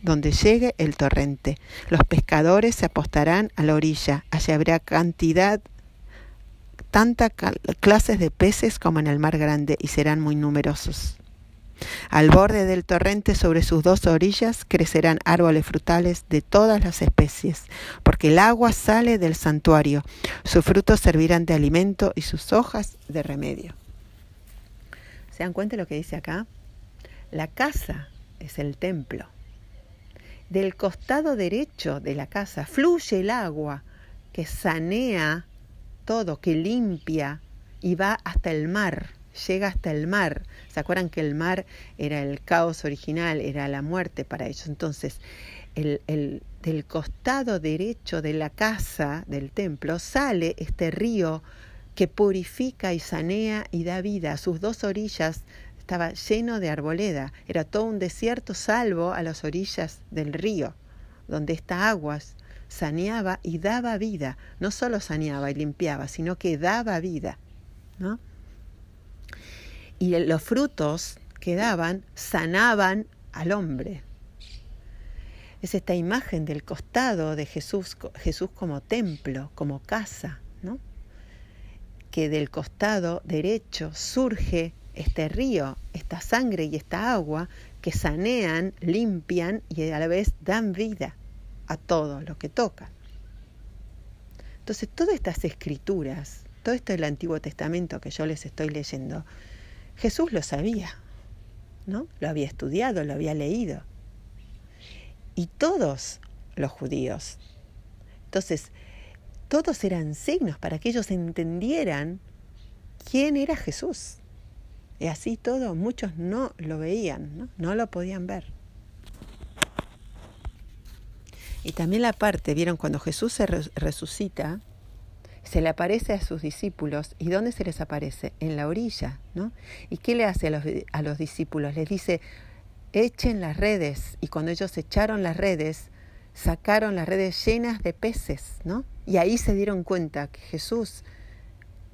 A: Donde llegue el torrente, los pescadores se apostarán a la orilla, allí habrá cantidad tanta clases de peces como en el mar grande, y serán muy numerosos. Al borde del torrente sobre sus dos orillas crecerán árboles frutales de todas las especies, porque el agua sale del santuario, sus frutos servirán de alimento y sus hojas de remedio. ¿Se dan cuenta de lo que dice acá? La casa es el templo. Del costado derecho de la casa fluye el agua que sanea todo, que limpia y va hasta el mar llega hasta el mar. ¿Se acuerdan que el mar era el caos original, era la muerte para ellos? Entonces, el, el, del costado derecho de la casa del templo sale este río que purifica y sanea y da vida. A sus dos orillas estaba lleno de arboleda. Era todo un desierto salvo a las orillas del río, donde estas aguas saneaba y daba vida. No solo saneaba y limpiaba, sino que daba vida. ¿no? Y los frutos que daban sanaban al hombre. Es esta imagen del costado de Jesús, Jesús como templo, como casa, ¿no? que del costado derecho surge este río, esta sangre y esta agua que sanean, limpian y a la vez dan vida a todo lo que tocan. Entonces, todas estas escrituras, todo esto del Antiguo Testamento que yo les estoy leyendo, Jesús lo sabía, ¿no? Lo había estudiado, lo había leído. Y todos los judíos. Entonces, todos eran signos para que ellos entendieran quién era Jesús. Y así todo, muchos no lo veían, no, no lo podían ver. Y también la parte, vieron, cuando Jesús se resucita, se le aparece a sus discípulos. ¿Y dónde se les aparece? En la orilla, ¿no? ¿Y qué le hace a los, a los discípulos? Les dice, echen las redes. Y cuando ellos echaron las redes, sacaron las redes llenas de peces, ¿no? Y ahí se dieron cuenta que Jesús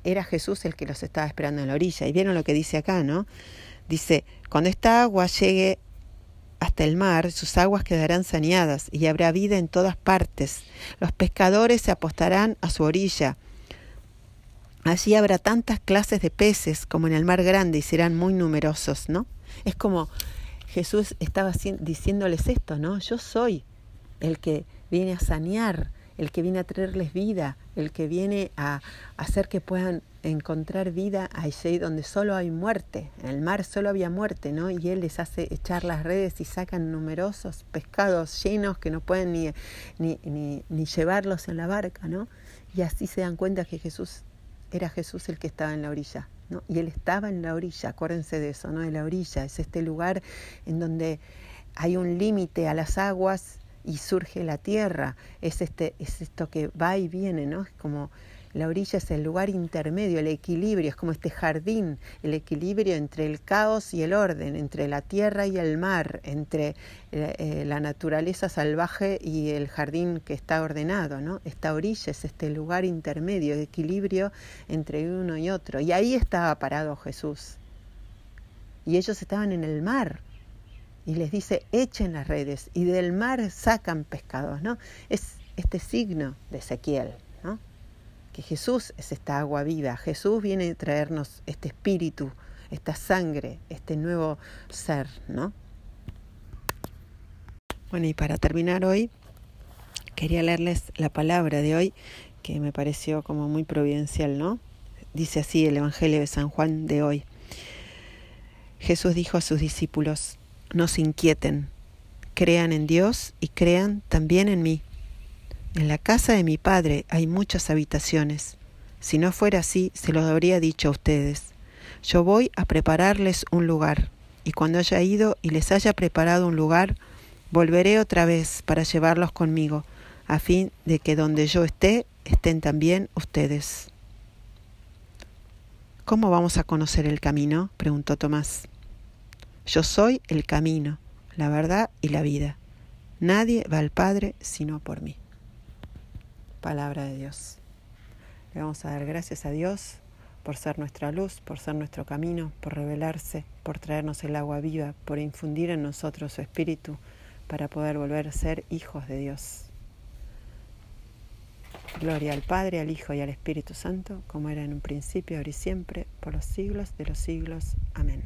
A: era Jesús el que los estaba esperando en la orilla. Y vieron lo que dice acá, ¿no? Dice, cuando esta agua llegue hasta el mar, sus aguas quedarán saneadas y habrá vida en todas partes. Los pescadores se apostarán a su orilla. Allí habrá tantas clases de peces como en el mar grande y serán muy numerosos, ¿no? Es como Jesús estaba diciéndoles esto, ¿no? Yo soy el que viene a sanear el que viene a traerles vida, el que viene a hacer que puedan encontrar vida allí donde solo hay muerte. En el mar solo había muerte, ¿no? Y Él les hace echar las redes y sacan numerosos pescados llenos que no pueden ni, ni, ni, llevarlos en la barca, ¿no? Y así se dan cuenta que Jesús era Jesús el que estaba en la orilla. ¿no? Y él estaba en la orilla, acuérdense de eso, ¿no? En la orilla es este lugar en donde hay un límite a las aguas y surge la tierra. Es, este, es esto que va y viene, ¿no? Es como la orilla es el lugar intermedio, el equilibrio, es como este jardín, el equilibrio entre el caos y el orden, entre la tierra y el mar, entre eh, eh, la naturaleza salvaje y el jardín que está ordenado, ¿no? Esta orilla es este lugar intermedio, equilibrio entre uno y otro. Y ahí estaba parado Jesús. Y ellos estaban en el mar, y les dice echen las redes y del mar sacan pescados, ¿no? Es este signo de Ezequiel, ¿no? Que Jesús es esta agua viva, Jesús viene a traernos este espíritu, esta sangre, este nuevo ser, ¿no? Bueno, y para terminar hoy, quería leerles la palabra de hoy que me pareció como muy providencial, ¿no? Dice así el Evangelio de San Juan de hoy. Jesús dijo a sus discípulos, no se inquieten, crean en Dios y crean también en mí. En la casa de mi Padre hay muchas habitaciones. Si no fuera así, se lo habría dicho a ustedes. Yo voy a prepararles un lugar, y cuando haya ido y les haya preparado un lugar, volveré otra vez para llevarlos conmigo, a fin de que donde yo esté, estén también ustedes. ¿Cómo vamos a conocer el camino? preguntó Tomás. Yo soy el camino, la verdad y la vida. Nadie va al Padre sino por mí. Palabra de Dios. Le vamos a dar gracias a Dios por ser nuestra luz, por ser nuestro camino, por revelarse, por traernos el agua viva, por infundir en nosotros su espíritu para poder volver a ser hijos de Dios. Gloria al Padre, al Hijo y al Espíritu Santo, como era en un principio, ahora y siempre, por los siglos de los siglos. Amén.